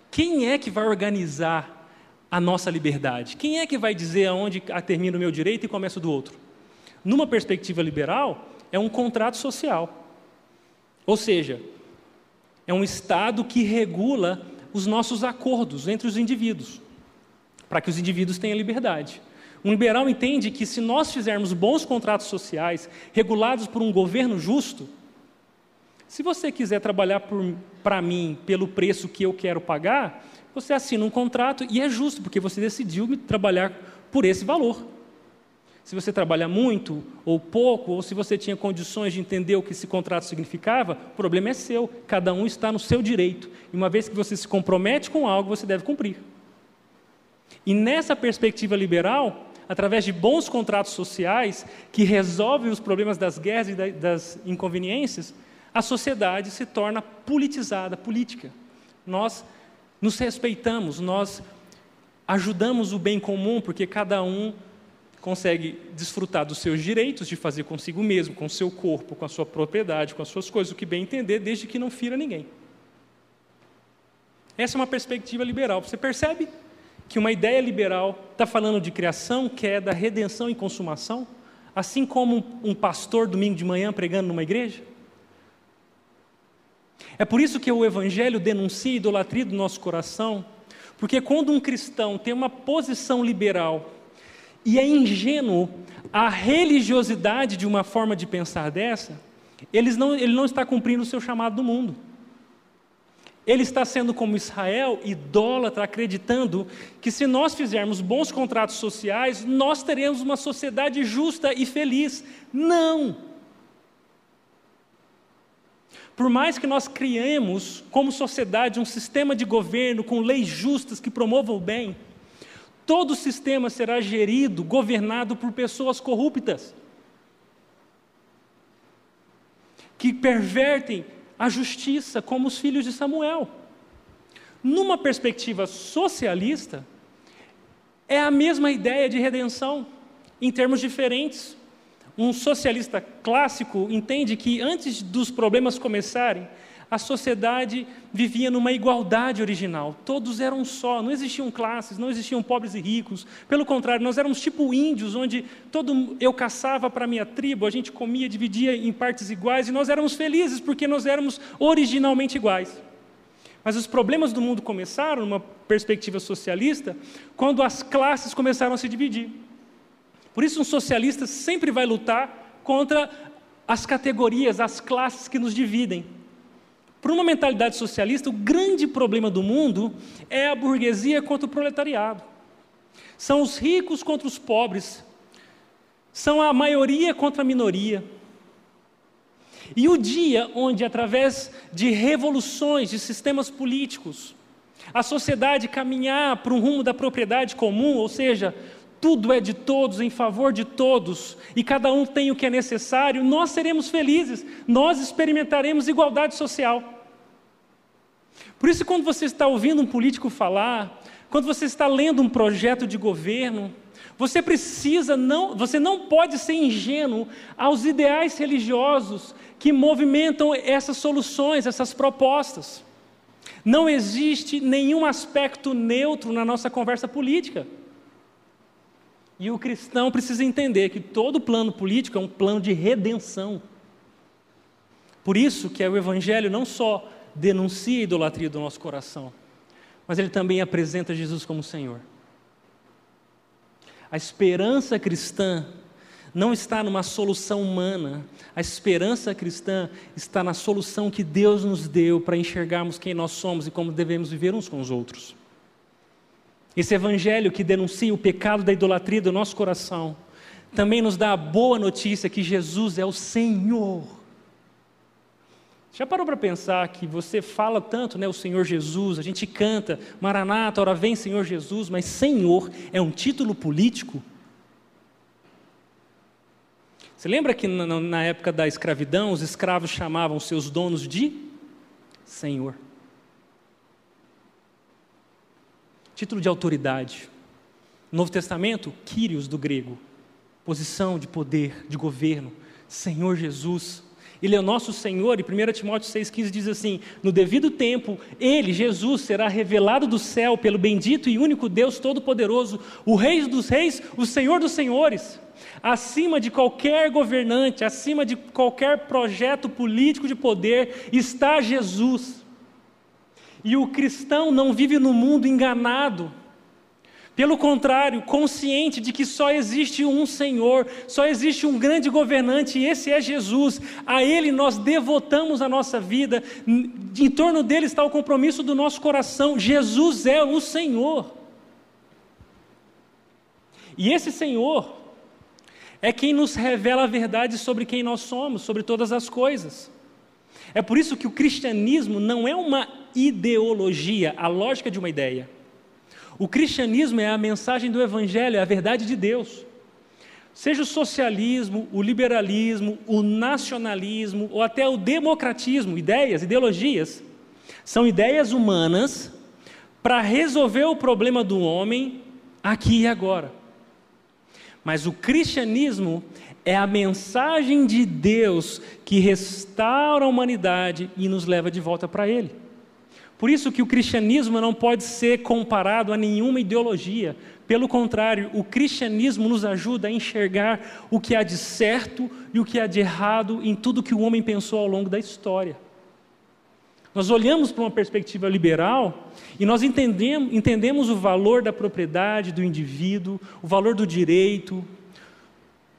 Quem é que vai organizar a nossa liberdade? Quem é que vai dizer aonde termina o meu direito e começa o do outro? Numa perspectiva liberal, é um contrato social. Ou seja, é um Estado que regula os nossos acordos entre os indivíduos, para que os indivíduos tenham liberdade. Um liberal entende que se nós fizermos bons contratos sociais, regulados por um governo justo, se você quiser trabalhar para mim pelo preço que eu quero pagar, você assina um contrato e é justo, porque você decidiu trabalhar por esse valor se você trabalha muito ou pouco, ou se você tinha condições de entender o que esse contrato significava, o problema é seu. Cada um está no seu direito. E uma vez que você se compromete com algo, você deve cumprir. E nessa perspectiva liberal, através de bons contratos sociais que resolvem os problemas das guerras e das inconveniências, a sociedade se torna politizada, política. Nós nos respeitamos, nós ajudamos o bem comum, porque cada um consegue desfrutar dos seus direitos de fazer consigo mesmo, com o seu corpo, com a sua propriedade, com as suas coisas, o que bem entender, desde que não fira ninguém. Essa é uma perspectiva liberal. Você percebe que uma ideia liberal está falando de criação, queda, redenção e consumação? assim como um pastor domingo de manhã pregando numa igreja? É por isso que o Evangelho denuncia a idolatria do nosso coração, porque quando um cristão tem uma posição liberal e é ingênuo a religiosidade de uma forma de pensar dessa, ele não, ele não está cumprindo o seu chamado do mundo. Ele está sendo como Israel, idólatra, acreditando que se nós fizermos bons contratos sociais, nós teremos uma sociedade justa e feliz. Não! Por mais que nós criemos, como sociedade, um sistema de governo com leis justas que promovam o bem, todo o sistema será gerido, governado por pessoas corruptas, que pervertem a justiça, como os filhos de Samuel. Numa perspectiva socialista, é a mesma ideia de redenção, em termos diferentes. Um socialista clássico entende que antes dos problemas começarem, a sociedade vivia numa igualdade original. Todos eram só, não existiam classes, não existiam pobres e ricos. Pelo contrário, nós éramos tipo índios, onde todo eu caçava para a minha tribo, a gente comia, dividia em partes iguais e nós éramos felizes porque nós éramos originalmente iguais. Mas os problemas do mundo começaram, numa perspectiva socialista, quando as classes começaram a se dividir. Por isso, um socialista sempre vai lutar contra as categorias, as classes que nos dividem. Para uma mentalidade socialista, o grande problema do mundo é a burguesia contra o proletariado. São os ricos contra os pobres. São a maioria contra a minoria. E o dia onde, através de revoluções, de sistemas políticos, a sociedade caminhar para um rumo da propriedade comum, ou seja, tudo é de todos, em favor de todos, e cada um tem o que é necessário, nós seremos felizes, nós experimentaremos igualdade social. Por isso, quando você está ouvindo um político falar, quando você está lendo um projeto de governo, você precisa não, você não pode ser ingênuo aos ideais religiosos que movimentam essas soluções, essas propostas. Não existe nenhum aspecto neutro na nossa conversa política. E o cristão precisa entender que todo plano político é um plano de redenção. Por isso que o evangelho não só denuncia a idolatria do nosso coração, mas ele também apresenta Jesus como Senhor. A esperança cristã não está numa solução humana, a esperança cristã está na solução que Deus nos deu para enxergarmos quem nós somos e como devemos viver uns com os outros. Esse evangelho que denuncia o pecado da idolatria do nosso coração, também nos dá a boa notícia que Jesus é o Senhor. Já parou para pensar que você fala tanto, né, o Senhor Jesus, a gente canta, Maranata, ora vem Senhor Jesus, mas Senhor é um título político? Você lembra que na, época da escravidão, os escravos chamavam seus donos de Senhor? Título de autoridade. Novo Testamento, Quírios do grego, posição de poder, de governo, Senhor Jesus. Ele é o nosso Senhor, e 1 Timóteo 6,15 diz assim: No devido tempo, Ele, Jesus, será revelado do céu pelo bendito e único Deus Todo-Poderoso, o Rei dos Reis, o Senhor dos Senhores. Acima de qualquer governante, acima de qualquer projeto político de poder, está Jesus. E o cristão não vive no mundo enganado. Pelo contrário, consciente de que só existe um Senhor, só existe um grande governante, e esse é Jesus. A Ele nós devotamos a nossa vida, em torno dele está o compromisso do nosso coração. Jesus é o Senhor. E esse Senhor é quem nos revela a verdade sobre quem nós somos, sobre todas as coisas. É por isso que o cristianismo não é uma ideologia, a lógica de uma ideia. O cristianismo é a mensagem do evangelho, é a verdade de Deus. Seja o socialismo, o liberalismo, o nacionalismo ou até o democratismo, ideias, ideologias, são ideias humanas para resolver o problema do homem aqui e agora. Mas o cristianismo é a mensagem de Deus que restaura a humanidade e nos leva de volta para Ele. Por isso que o cristianismo não pode ser comparado a nenhuma ideologia. Pelo contrário, o cristianismo nos ajuda a enxergar o que há de certo e o que há de errado em tudo que o homem pensou ao longo da história. Nós olhamos para uma perspectiva liberal e nós entendemos, entendemos o valor da propriedade do indivíduo, o valor do direito.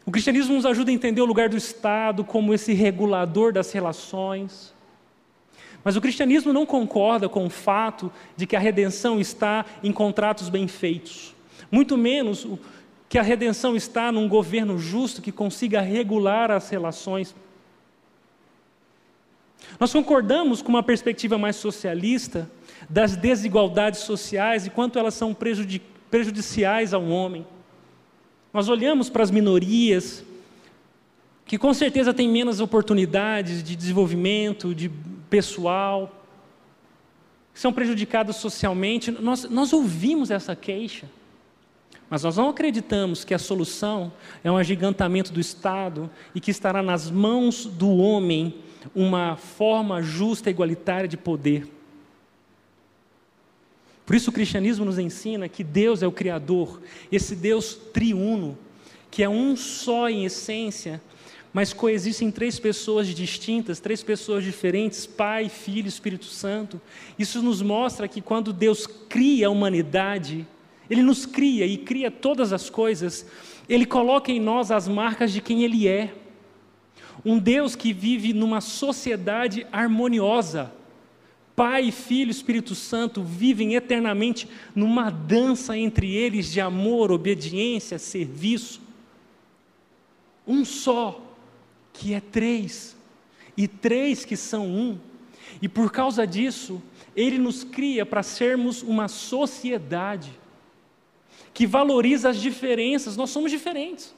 O cristianismo nos ajuda a entender o lugar do Estado como esse regulador das relações. Mas o cristianismo não concorda com o fato de que a redenção está em contratos bem feitos, muito menos que a redenção está num governo justo que consiga regular as relações nós concordamos com uma perspectiva mais socialista das desigualdades sociais e quanto elas são prejudiciais ao homem. Nós olhamos para as minorias, que com certeza têm menos oportunidades de desenvolvimento, de pessoal, são prejudicadas socialmente. Nós, nós ouvimos essa queixa, mas nós não acreditamos que a solução é um agigantamento do Estado e que estará nas mãos do homem uma forma justa e igualitária de poder. Por isso o cristianismo nos ensina que Deus é o Criador, esse Deus triuno, que é um só em essência, mas coexistem três pessoas distintas, três pessoas diferentes, Pai, Filho Espírito Santo. Isso nos mostra que quando Deus cria a humanidade, Ele nos cria e cria todas as coisas, Ele coloca em nós as marcas de quem Ele é. Um Deus que vive numa sociedade harmoniosa. Pai, Filho, Espírito Santo vivem eternamente numa dança entre eles de amor, obediência, serviço. Um só, que é três, e três que são um. E por causa disso, Ele nos cria para sermos uma sociedade que valoriza as diferenças, nós somos diferentes.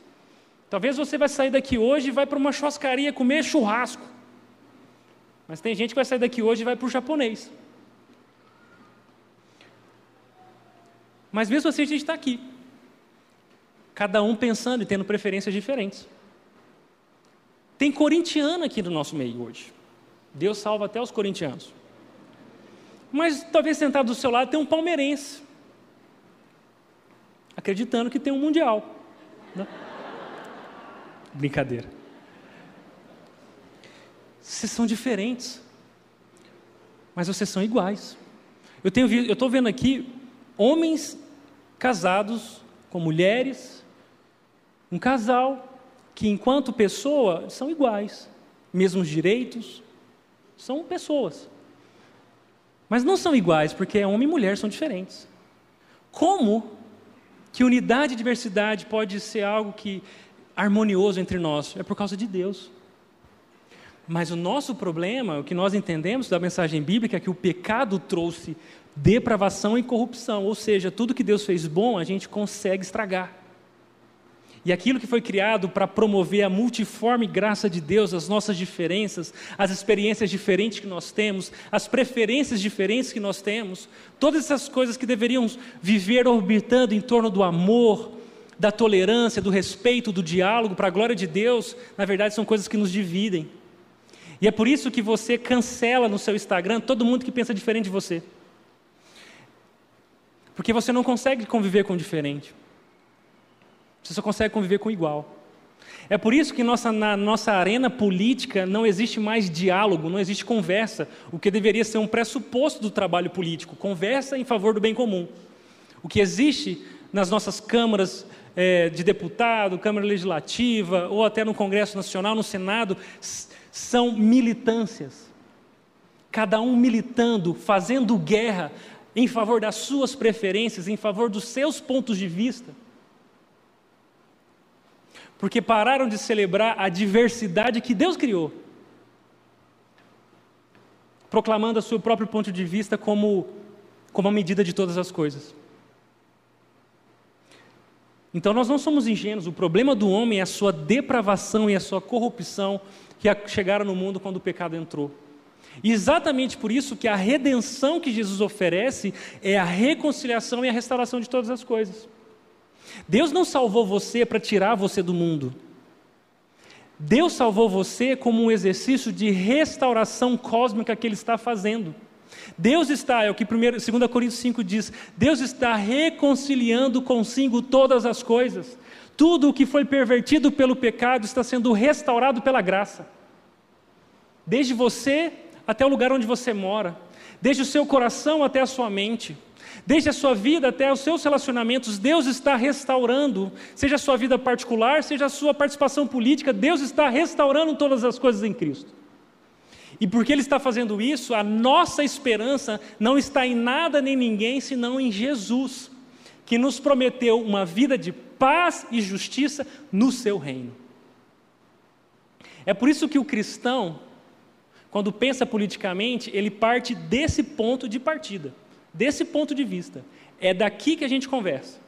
Talvez você vai sair daqui hoje e vai para uma churrascaria comer churrasco. Mas tem gente que vai sair daqui hoje e vai para o japonês. Mas mesmo assim a gente está aqui. Cada um pensando e tendo preferências diferentes. Tem corintiano aqui no nosso meio hoje. Deus salva até os corintianos. Mas talvez sentado do seu lado tem um palmeirense. Acreditando que tem um mundial. Né? Brincadeira. Vocês são diferentes, mas vocês são iguais. Eu tenho eu estou vendo aqui homens casados com mulheres, um casal que enquanto pessoa são iguais, mesmos direitos, são pessoas. Mas não são iguais porque homem e mulher são diferentes. Como que unidade e diversidade pode ser algo que harmonioso entre nós? É por causa de Deus. Mas o nosso problema, o que nós entendemos da mensagem bíblica, é que o pecado trouxe depravação e corrupção, ou seja, tudo que Deus fez bom a gente consegue estragar. E aquilo que foi criado para promover a multiforme graça de Deus, as nossas diferenças, as experiências diferentes que nós temos, as preferências diferentes que nós temos, todas essas coisas que deveriam viver orbitando em torno do amor, da tolerância, do respeito, do diálogo, para a glória de Deus, na verdade são coisas que nos dividem. E é por isso que você cancela no seu Instagram todo mundo que pensa diferente de você. Porque você não consegue conviver com o diferente. Você só consegue conviver com o igual. É por isso que nossa, na nossa arena política não existe mais diálogo, não existe conversa, o que deveria ser um pressuposto do trabalho político conversa em favor do bem comum. O que existe nas nossas câmaras é, de deputado, Câmara Legislativa, ou até no Congresso Nacional, no Senado, são militâncias. Cada um militando, fazendo guerra em favor das suas preferências, em favor dos seus pontos de vista. Porque pararam de celebrar a diversidade que Deus criou, proclamando o seu próprio ponto de vista como, como a medida de todas as coisas. Então nós não somos ingênuos, o problema do homem é a sua depravação e a sua corrupção que chegaram no mundo quando o pecado entrou. E exatamente por isso que a redenção que Jesus oferece é a reconciliação e a restauração de todas as coisas. Deus não salvou você para tirar você do mundo. Deus salvou você como um exercício de restauração cósmica que Ele está fazendo. Deus está, é o que 2 Coríntios 5 diz, Deus está reconciliando consigo todas as coisas. Tudo o que foi pervertido pelo pecado está sendo restaurado pela graça. Desde você até o lugar onde você mora, desde o seu coração até a sua mente, desde a sua vida até os seus relacionamentos, Deus está restaurando, seja a sua vida particular, seja a sua participação política, Deus está restaurando todas as coisas em Cristo. E porque Ele está fazendo isso, a nossa esperança não está em nada nem ninguém senão em Jesus, que nos prometeu uma vida de paz e justiça no seu reino. É por isso que o cristão, quando pensa politicamente, ele parte desse ponto de partida, desse ponto de vista. É daqui que a gente conversa.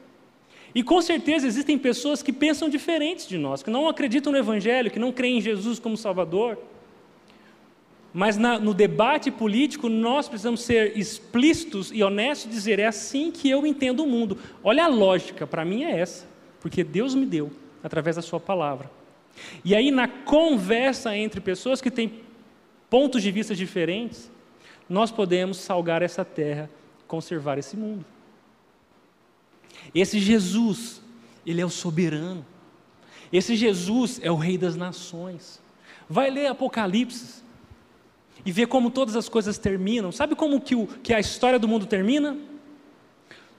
E com certeza existem pessoas que pensam diferentes de nós, que não acreditam no Evangelho, que não creem em Jesus como Salvador. Mas na, no debate político, nós precisamos ser explícitos e honestos e dizer: é assim que eu entendo o mundo. Olha a lógica, para mim é essa, porque Deus me deu através da Sua palavra. E aí, na conversa entre pessoas que têm pontos de vista diferentes, nós podemos salgar essa terra, conservar esse mundo. Esse Jesus, ele é o soberano. Esse Jesus é o Rei das nações. Vai ler Apocalipse e ver como todas as coisas terminam. Sabe como que, o, que a história do mundo termina?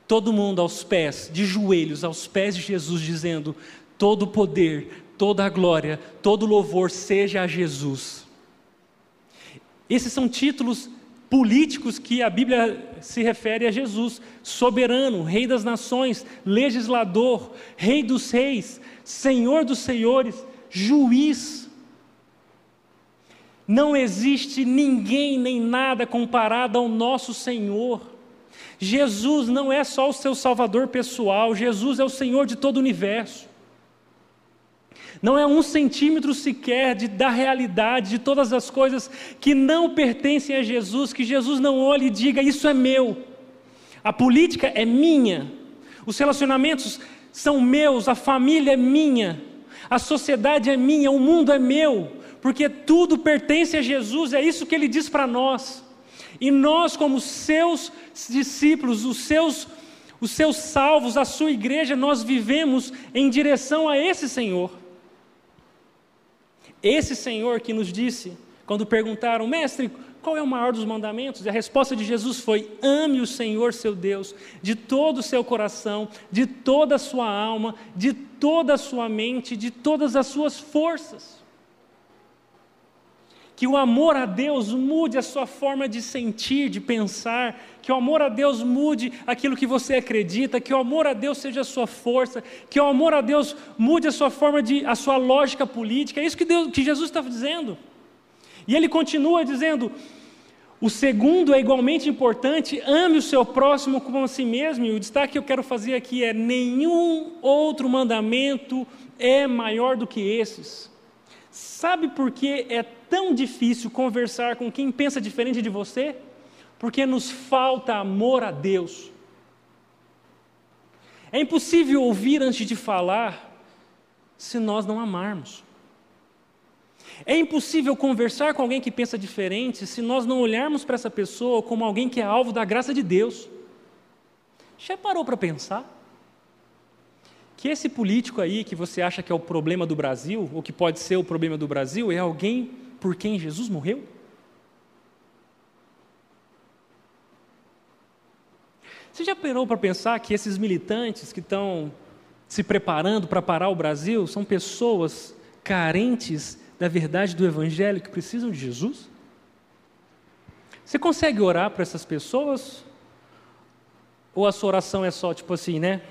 Todo mundo aos pés, de joelhos, aos pés de Jesus, dizendo: todo o poder, toda a glória, todo o louvor seja a Jesus. Esses são títulos políticos que a Bíblia se refere a Jesus: soberano, Rei das nações, legislador, Rei dos reis, Senhor dos senhores, juiz. Não existe ninguém nem nada comparado ao nosso Senhor. Jesus não é só o seu salvador pessoal, Jesus é o Senhor de todo o universo. Não é um centímetro sequer de, da realidade, de todas as coisas que não pertencem a Jesus, que Jesus não olhe e diga: Isso é meu. A política é minha, os relacionamentos são meus, a família é minha, a sociedade é minha, o mundo é meu porque tudo pertence a Jesus, é isso que ele diz para nós. E nós, como seus discípulos, os seus, os seus salvos, a sua igreja, nós vivemos em direção a esse Senhor. Esse Senhor que nos disse, quando perguntaram, mestre, qual é o maior dos mandamentos? E a resposta de Jesus foi: ame o Senhor seu Deus de todo o seu coração, de toda a sua alma, de toda a sua mente, de todas as suas forças que o amor a Deus mude a sua forma de sentir, de pensar, que o amor a Deus mude aquilo que você acredita, que o amor a Deus seja a sua força, que o amor a Deus mude a sua forma de, a sua lógica política. É isso que, Deus, que Jesus está dizendo. E ele continua dizendo: o segundo é igualmente importante, ame o seu próximo como a si mesmo. E o destaque que eu quero fazer aqui é: nenhum outro mandamento é maior do que esses. Sabe por que é tão difícil conversar com quem pensa diferente de você? Porque nos falta amor a Deus. É impossível ouvir antes de falar se nós não amarmos. É impossível conversar com alguém que pensa diferente se nós não olharmos para essa pessoa como alguém que é alvo da graça de Deus. Já parou para pensar? Que esse político aí que você acha que é o problema do Brasil, ou que pode ser o problema do Brasil, é alguém por quem Jesus morreu? Você já parou para pensar que esses militantes que estão se preparando para parar o Brasil são pessoas carentes da verdade do Evangelho que precisam de Jesus? Você consegue orar para essas pessoas? Ou a sua oração é só tipo assim, né?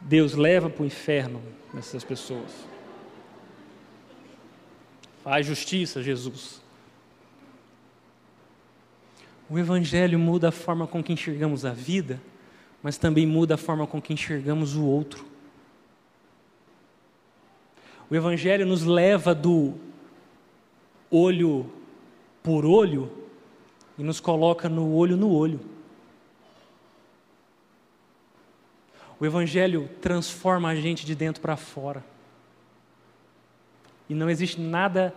Deus leva para o inferno essas pessoas. Faz justiça, Jesus. O Evangelho muda a forma com que enxergamos a vida, mas também muda a forma com que enxergamos o outro. O Evangelho nos leva do olho por olho e nos coloca no olho no olho. O Evangelho transforma a gente de dentro para fora. E não existe nada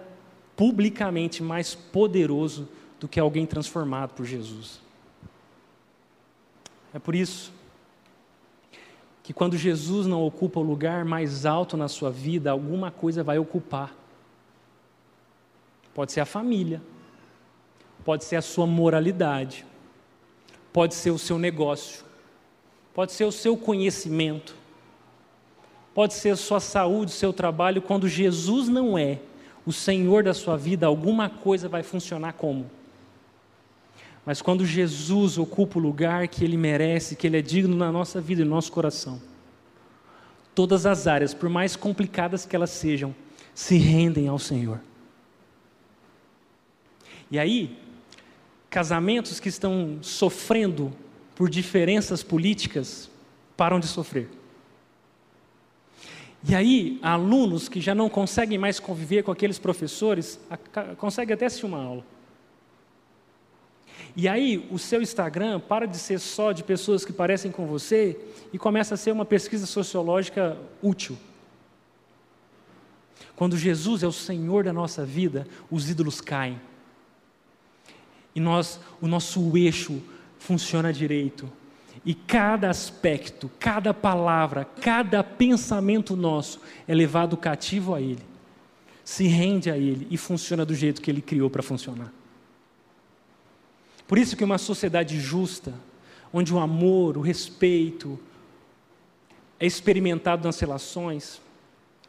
publicamente mais poderoso do que alguém transformado por Jesus. É por isso que quando Jesus não ocupa o lugar mais alto na sua vida, alguma coisa vai ocupar. Pode ser a família, pode ser a sua moralidade, pode ser o seu negócio, pode ser o seu conhecimento, pode ser a sua saúde, o seu trabalho. Quando Jesus não é o Senhor da sua vida, alguma coisa vai funcionar como? Mas quando Jesus ocupa o lugar que ele merece, que ele é digno na nossa vida e no nosso coração, todas as áreas, por mais complicadas que elas sejam, se rendem ao Senhor. E aí, casamentos que estão sofrendo por diferenças políticas param de sofrer. E aí, alunos que já não conseguem mais conviver com aqueles professores, conseguem até assistir uma aula. E aí, o seu Instagram para de ser só de pessoas que parecem com você e começa a ser uma pesquisa sociológica útil. Quando Jesus é o Senhor da nossa vida, os ídolos caem. E nós, o nosso eixo funciona direito. E cada aspecto, cada palavra, cada pensamento nosso é levado cativo a Ele, se rende a Ele e funciona do jeito que Ele criou para funcionar. Por isso que uma sociedade justa, onde o amor, o respeito é experimentado nas relações,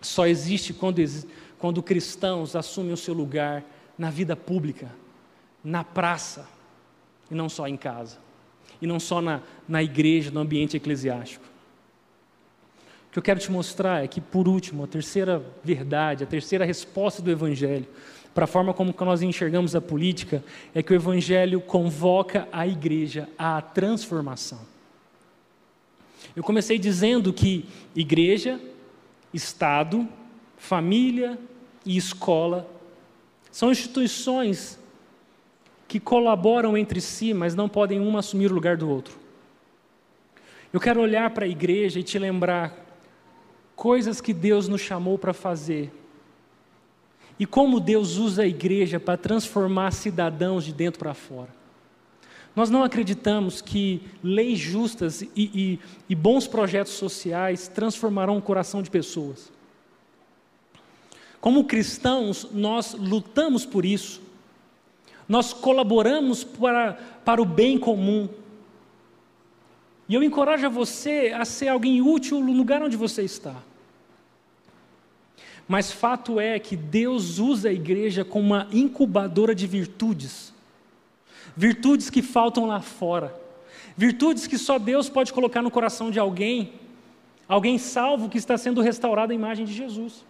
só existe quando, quando cristãos assumem o seu lugar na vida pública, na praça, e não só em casa, e não só na, na igreja, no ambiente eclesiástico. O que eu quero te mostrar é que, por último, a terceira verdade, a terceira resposta do Evangelho para a forma como nós enxergamos a política, é que o Evangelho convoca a igreja à transformação. Eu comecei dizendo que igreja, Estado, família e escola são instituições que colaboram entre si, mas não podem uma assumir o lugar do outro. Eu quero olhar para a igreja e te lembrar coisas que Deus nos chamou para fazer e como Deus usa a igreja para transformar cidadãos de dentro para fora. Nós não acreditamos que leis justas e, e, e bons projetos sociais transformarão o coração de pessoas. Como cristãos, nós lutamos por isso, nós colaboramos para, para o bem comum. E eu encorajo você a ser alguém útil no lugar onde você está. Mas fato é que Deus usa a igreja como uma incubadora de virtudes. Virtudes que faltam lá fora. Virtudes que só Deus pode colocar no coração de alguém, alguém salvo que está sendo restaurado à imagem de Jesus.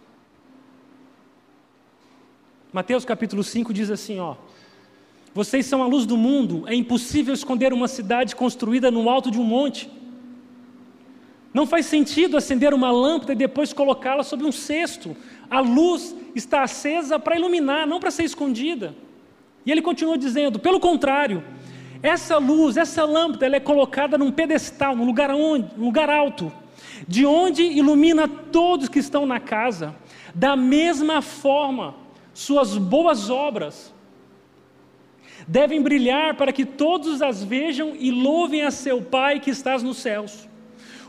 Mateus capítulo 5 diz assim, ó: Vocês são a luz do mundo, é impossível esconder uma cidade construída no alto de um monte. Não faz sentido acender uma lâmpada e depois colocá-la sob um cesto. A luz está acesa para iluminar, não para ser escondida. E ele continua dizendo: pelo contrário, essa luz, essa lâmpada, ela é colocada num pedestal, num lugar, onde, num lugar alto, de onde ilumina todos que estão na casa. Da mesma forma, suas boas obras devem brilhar para que todos as vejam e louvem a seu Pai que estás nos céus.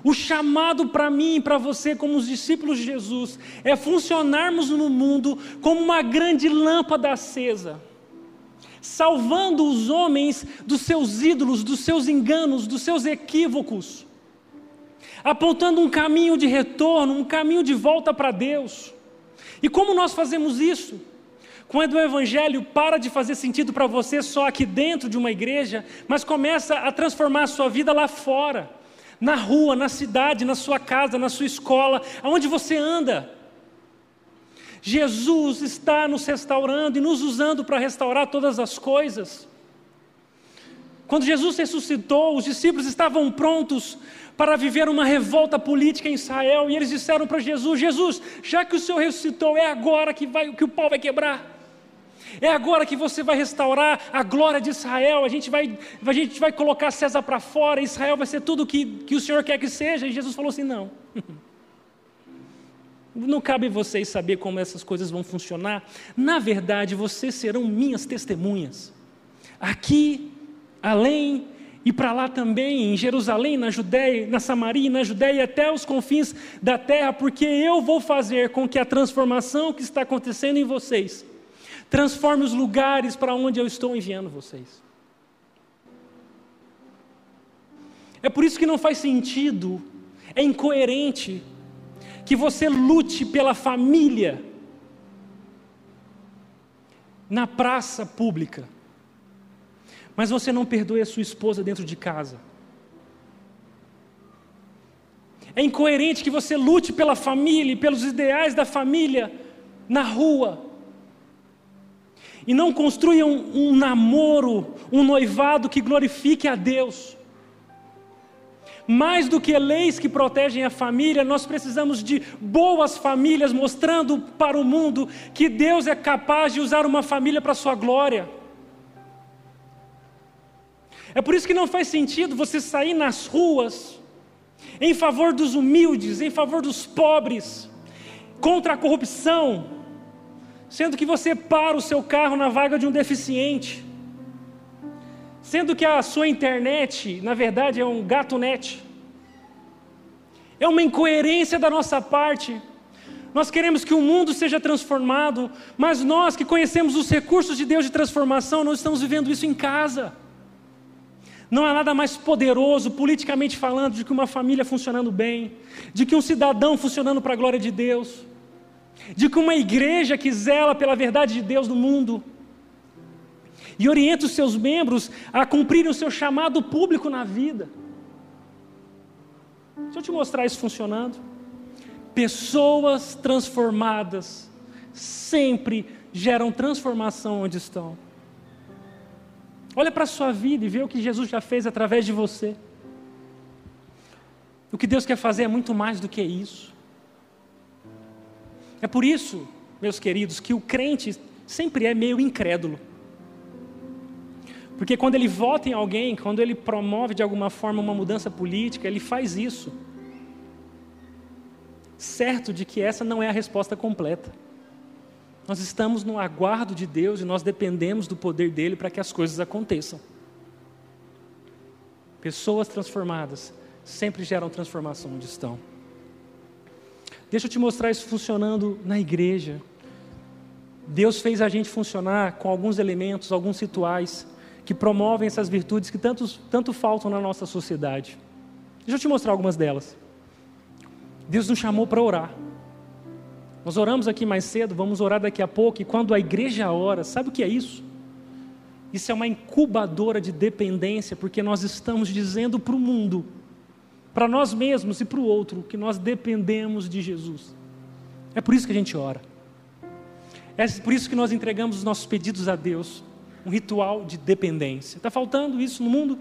O chamado para mim e para você, como os discípulos de Jesus, é funcionarmos no mundo como uma grande lâmpada acesa, salvando os homens dos seus ídolos, dos seus enganos, dos seus equívocos, apontando um caminho de retorno, um caminho de volta para Deus. E como nós fazemos isso? Quando o Evangelho para de fazer sentido para você só aqui dentro de uma igreja, mas começa a transformar a sua vida lá fora na rua, na cidade, na sua casa, na sua escola, aonde você anda. Jesus está nos restaurando e nos usando para restaurar todas as coisas. Quando Jesus ressuscitou, os discípulos estavam prontos para viver uma revolta política em Israel e eles disseram para Jesus: Jesus, já que o Senhor ressuscitou, é agora que, vai, que o pau vai quebrar. É agora que você vai restaurar a glória de Israel. A gente vai, a gente vai colocar César para fora. Israel vai ser tudo que, que o Senhor quer que seja. E Jesus falou assim: não. Não cabe vocês saber como essas coisas vão funcionar. Na verdade, vocês serão minhas testemunhas. aqui, além e para lá também, em Jerusalém, na Judéia, na Samaria, na Judéia, até os confins da terra, porque eu vou fazer com que a transformação que está acontecendo em vocês transforme os lugares para onde eu estou enviando vocês. É por isso que não faz sentido, é incoerente, que você lute pela família na praça pública mas você não perdoe a sua esposa dentro de casa. É incoerente que você lute pela família e pelos ideais da família na rua. E não construa um, um namoro, um noivado que glorifique a Deus. Mais do que leis que protegem a família, nós precisamos de boas famílias mostrando para o mundo que Deus é capaz de usar uma família para a sua glória. É por isso que não faz sentido você sair nas ruas em favor dos humildes, em favor dos pobres, contra a corrupção, sendo que você para o seu carro na vaga de um deficiente, sendo que a sua internet, na verdade, é um gato net. É uma incoerência da nossa parte. Nós queremos que o mundo seja transformado, mas nós que conhecemos os recursos de Deus de transformação, não estamos vivendo isso em casa. Não há nada mais poderoso, politicamente falando, de que uma família funcionando bem, de que um cidadão funcionando para a glória de Deus, de que uma igreja que zela pela verdade de Deus no mundo e orienta os seus membros a cumprirem o seu chamado público na vida. Deixa eu te mostrar isso funcionando. Pessoas transformadas sempre geram transformação onde estão. Olha para a sua vida e vê o que Jesus já fez através de você. O que Deus quer fazer é muito mais do que isso. É por isso, meus queridos, que o crente sempre é meio incrédulo. Porque quando ele vota em alguém, quando ele promove de alguma forma uma mudança política, ele faz isso. Certo de que essa não é a resposta completa. Nós estamos no aguardo de Deus e nós dependemos do poder dele para que as coisas aconteçam. Pessoas transformadas sempre geram transformação onde estão. Deixa eu te mostrar isso funcionando na igreja. Deus fez a gente funcionar com alguns elementos, alguns rituais que promovem essas virtudes que tanto, tanto faltam na nossa sociedade. Deixa eu te mostrar algumas delas. Deus nos chamou para orar. Nós oramos aqui mais cedo, vamos orar daqui a pouco, e quando a igreja ora, sabe o que é isso? Isso é uma incubadora de dependência, porque nós estamos dizendo para o mundo, para nós mesmos e para o outro, que nós dependemos de Jesus. É por isso que a gente ora. É por isso que nós entregamos os nossos pedidos a Deus. Um ritual de dependência. Está faltando isso no mundo?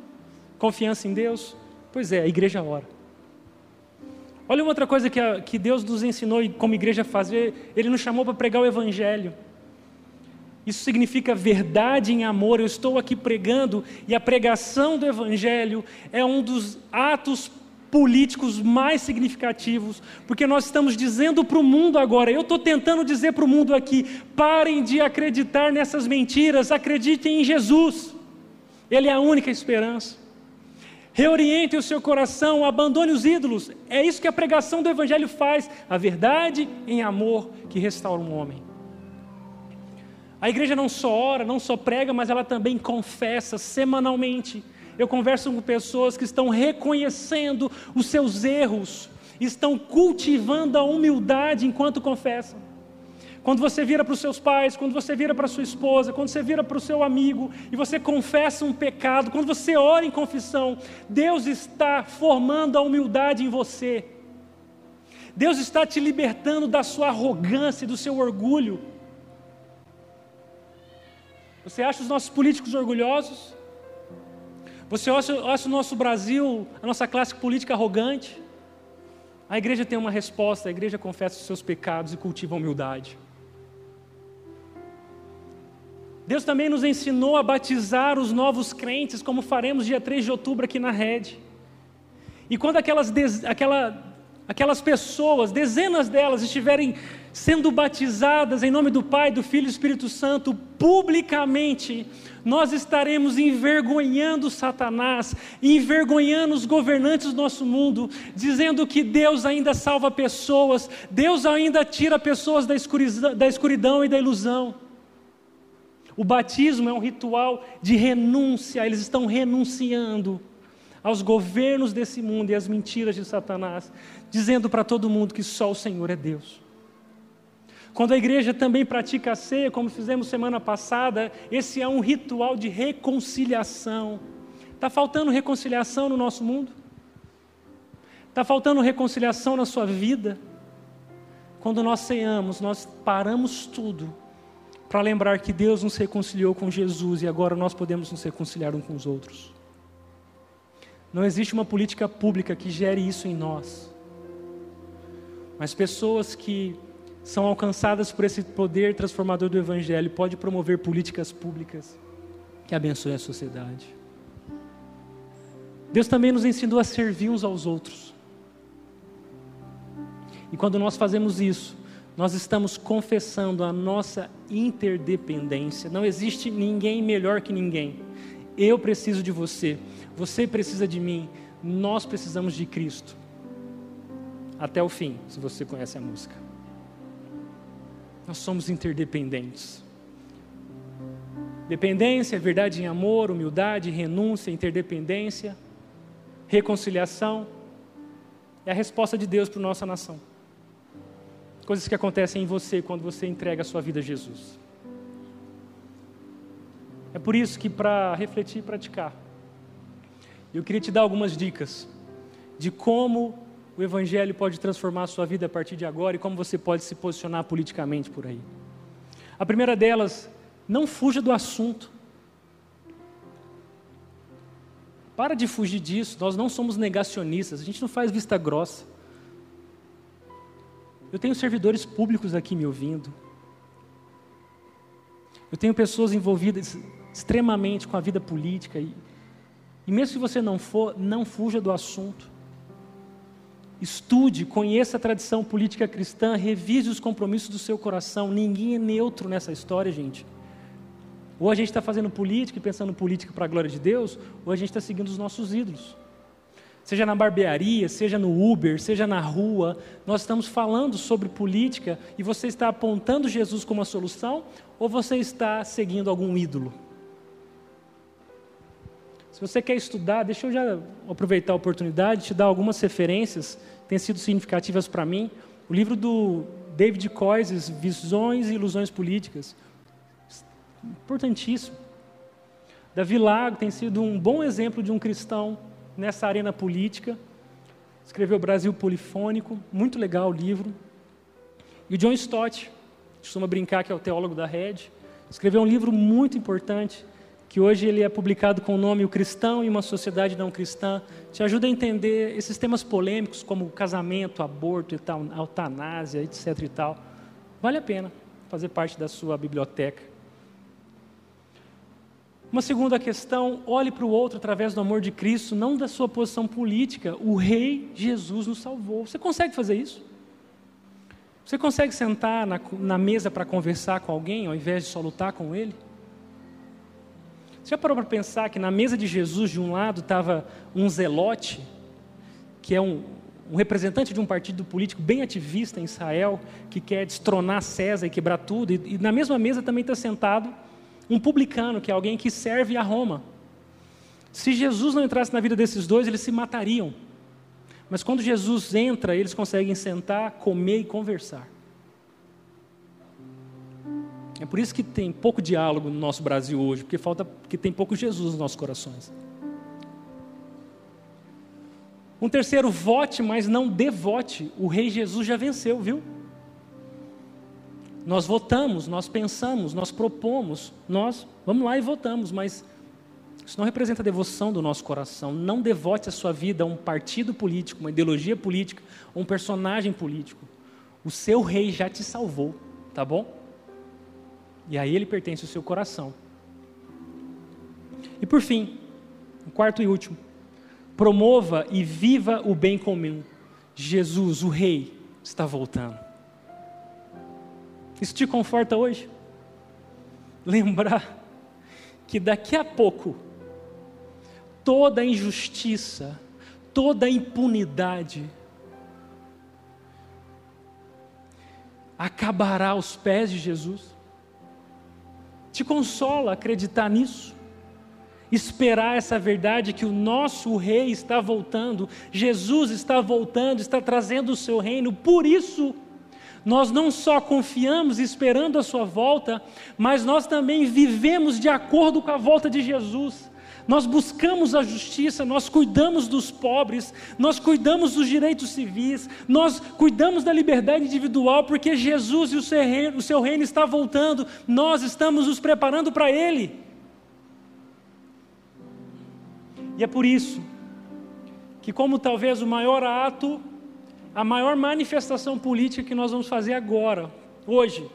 Confiança em Deus? Pois é, a igreja ora. Olha outra coisa que, a, que Deus nos ensinou como igreja fazer, Ele nos chamou para pregar o Evangelho. Isso significa verdade em amor. Eu estou aqui pregando e a pregação do Evangelho é um dos atos políticos mais significativos, porque nós estamos dizendo para o mundo agora, eu estou tentando dizer para o mundo aqui: parem de acreditar nessas mentiras, acreditem em Jesus, Ele é a única esperança. Reoriente o seu coração, abandone os ídolos. É isso que a pregação do Evangelho faz. A verdade em amor que restaura um homem. A igreja não só ora, não só prega, mas ela também confessa semanalmente. Eu converso com pessoas que estão reconhecendo os seus erros, estão cultivando a humildade enquanto confessam. Quando você vira para os seus pais, quando você vira para sua esposa, quando você vira para o seu amigo e você confessa um pecado, quando você ora em confissão, Deus está formando a humildade em você. Deus está te libertando da sua arrogância e do seu orgulho. Você acha os nossos políticos orgulhosos? Você acha o nosso Brasil, a nossa classe política arrogante? A igreja tem uma resposta, a igreja confessa os seus pecados e cultiva a humildade. Deus também nos ensinou a batizar os novos crentes, como faremos dia 3 de outubro aqui na rede. E quando aquelas, aquela, aquelas pessoas, dezenas delas, estiverem sendo batizadas em nome do Pai, do Filho e do Espírito Santo, publicamente, nós estaremos envergonhando Satanás, envergonhando os governantes do nosso mundo, dizendo que Deus ainda salva pessoas, Deus ainda tira pessoas da escuridão, da escuridão e da ilusão. O batismo é um ritual de renúncia, eles estão renunciando aos governos desse mundo e às mentiras de Satanás, dizendo para todo mundo que só o Senhor é Deus. Quando a igreja também pratica a ceia, como fizemos semana passada, esse é um ritual de reconciliação. Está faltando reconciliação no nosso mundo? Está faltando reconciliação na sua vida? Quando nós ceamos, nós paramos tudo para lembrar que Deus nos reconciliou com Jesus e agora nós podemos nos reconciliar uns com os outros. Não existe uma política pública que gere isso em nós. Mas pessoas que são alcançadas por esse poder transformador do Evangelho, pode promover políticas públicas que abençoem a sociedade. Deus também nos ensinou a servir uns aos outros. E quando nós fazemos isso, nós estamos confessando a nossa interdependência. Não existe ninguém melhor que ninguém. Eu preciso de você, você precisa de mim, nós precisamos de Cristo. Até o fim, se você conhece a música. Nós somos interdependentes. Dependência, verdade em amor, humildade, renúncia, interdependência, reconciliação. É a resposta de Deus para a nossa nação. Coisas que acontecem em você quando você entrega a sua vida a Jesus. É por isso que, para refletir e praticar, eu queria te dar algumas dicas de como o Evangelho pode transformar a sua vida a partir de agora e como você pode se posicionar politicamente por aí. A primeira delas, não fuja do assunto. Para de fugir disso, nós não somos negacionistas, a gente não faz vista grossa. Eu tenho servidores públicos aqui me ouvindo. Eu tenho pessoas envolvidas extremamente com a vida política. E, e mesmo se você não for, não fuja do assunto. Estude, conheça a tradição política cristã, revise os compromissos do seu coração. Ninguém é neutro nessa história, gente. Ou a gente está fazendo política e pensando política para a glória de Deus, ou a gente está seguindo os nossos ídolos. Seja na barbearia, seja no Uber, seja na rua, nós estamos falando sobre política e você está apontando Jesus como a solução ou você está seguindo algum ídolo? Se você quer estudar, deixa eu já aproveitar a oportunidade, te dar algumas referências têm sido significativas para mim. O livro do David Coises, Visões e Ilusões Políticas, importantíssimo. Davi Lago tem sido um bom exemplo de um cristão nessa arena política. Escreveu Brasil Polifônico, muito legal o livro. E o John Stott, costuma brincar que é o teólogo da rede, escreveu um livro muito importante que hoje ele é publicado com o nome O Cristão em uma Sociedade Não Cristã, te ajuda a entender esses temas polêmicos como casamento, aborto e tal, eutanásia, etc e tal. Vale a pena fazer parte da sua biblioteca. Uma segunda questão, olhe para o outro através do amor de Cristo, não da sua posição política. O Rei Jesus nos salvou. Você consegue fazer isso? Você consegue sentar na, na mesa para conversar com alguém, ao invés de só lutar com ele? Você já parou para pensar que na mesa de Jesus, de um lado, estava um zelote, que é um, um representante de um partido político bem ativista em Israel, que quer destronar César e quebrar tudo, e, e na mesma mesa também está sentado um publicano, que é alguém que serve a Roma. Se Jesus não entrasse na vida desses dois, eles se matariam. Mas quando Jesus entra, eles conseguem sentar, comer e conversar. É por isso que tem pouco diálogo no nosso Brasil hoje, porque falta, porque tem pouco Jesus nos nossos corações. Um terceiro, vote, mas não devote. O Rei Jesus já venceu, viu? Nós votamos, nós pensamos, nós propomos, nós vamos lá e votamos, mas isso não representa a devoção do nosso coração. Não devote a sua vida a um partido político, uma ideologia política, um personagem político. O seu rei já te salvou, tá bom? E a Ele pertence o seu coração. E por fim, o quarto e último, promova e viva o bem comum. Jesus, o Rei, está voltando. Isso te conforta hoje? Lembrar que daqui a pouco toda injustiça, toda impunidade acabará aos pés de Jesus. Te consola acreditar nisso? Esperar essa verdade que o nosso rei está voltando, Jesus está voltando, está trazendo o seu reino, por isso nós não só confiamos esperando a sua volta, mas nós também vivemos de acordo com a volta de Jesus. Nós buscamos a justiça, nós cuidamos dos pobres, nós cuidamos dos direitos civis, nós cuidamos da liberdade individual, porque Jesus e o seu reino, o seu reino está voltando, nós estamos nos preparando para Ele. E é por isso que, como talvez o maior ato, a maior manifestação política que nós vamos fazer agora, hoje,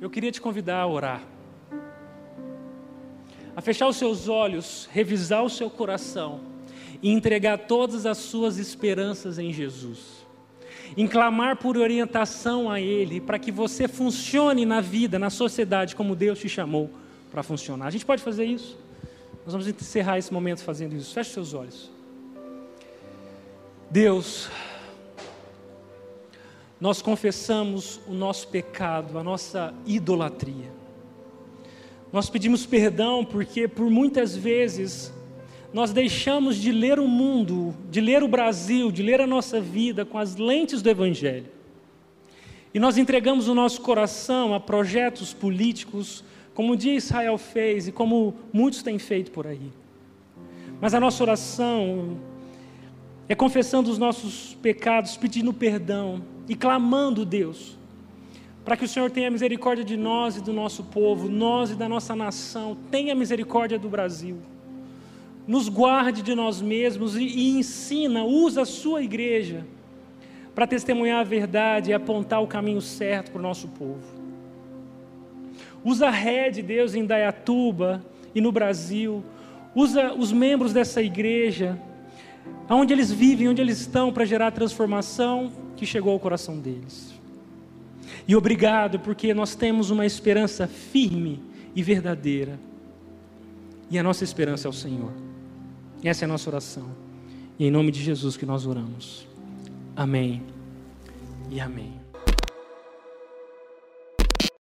eu queria te convidar a orar a fechar os seus olhos, revisar o seu coração e entregar todas as suas esperanças em Jesus. Em clamar por orientação a Ele, para que você funcione na vida, na sociedade, como Deus te chamou para funcionar. A gente pode fazer isso? Nós vamos encerrar esse momento fazendo isso. Feche seus olhos. Deus, nós confessamos o nosso pecado, a nossa idolatria. Nós pedimos perdão porque por muitas vezes nós deixamos de ler o mundo, de ler o Brasil, de ler a nossa vida com as lentes do Evangelho. E nós entregamos o nosso coração a projetos políticos, como o dia Israel fez e como muitos têm feito por aí. Mas a nossa oração é confessando os nossos pecados, pedindo perdão e clamando, Deus, para que o Senhor tenha misericórdia de nós e do nosso povo, nós e da nossa nação, tenha misericórdia do Brasil. Nos guarde de nós mesmos e, e ensina, usa a sua igreja para testemunhar a verdade e apontar o caminho certo para o nosso povo. Usa a rede, Deus, em Dayatuba e no Brasil. Usa os membros dessa igreja, onde eles vivem, onde eles estão, para gerar a transformação que chegou ao coração deles. E obrigado porque nós temos uma esperança firme e verdadeira. E a nossa esperança é o Senhor. Essa é a nossa oração. E em nome de Jesus que nós oramos. Amém e amém.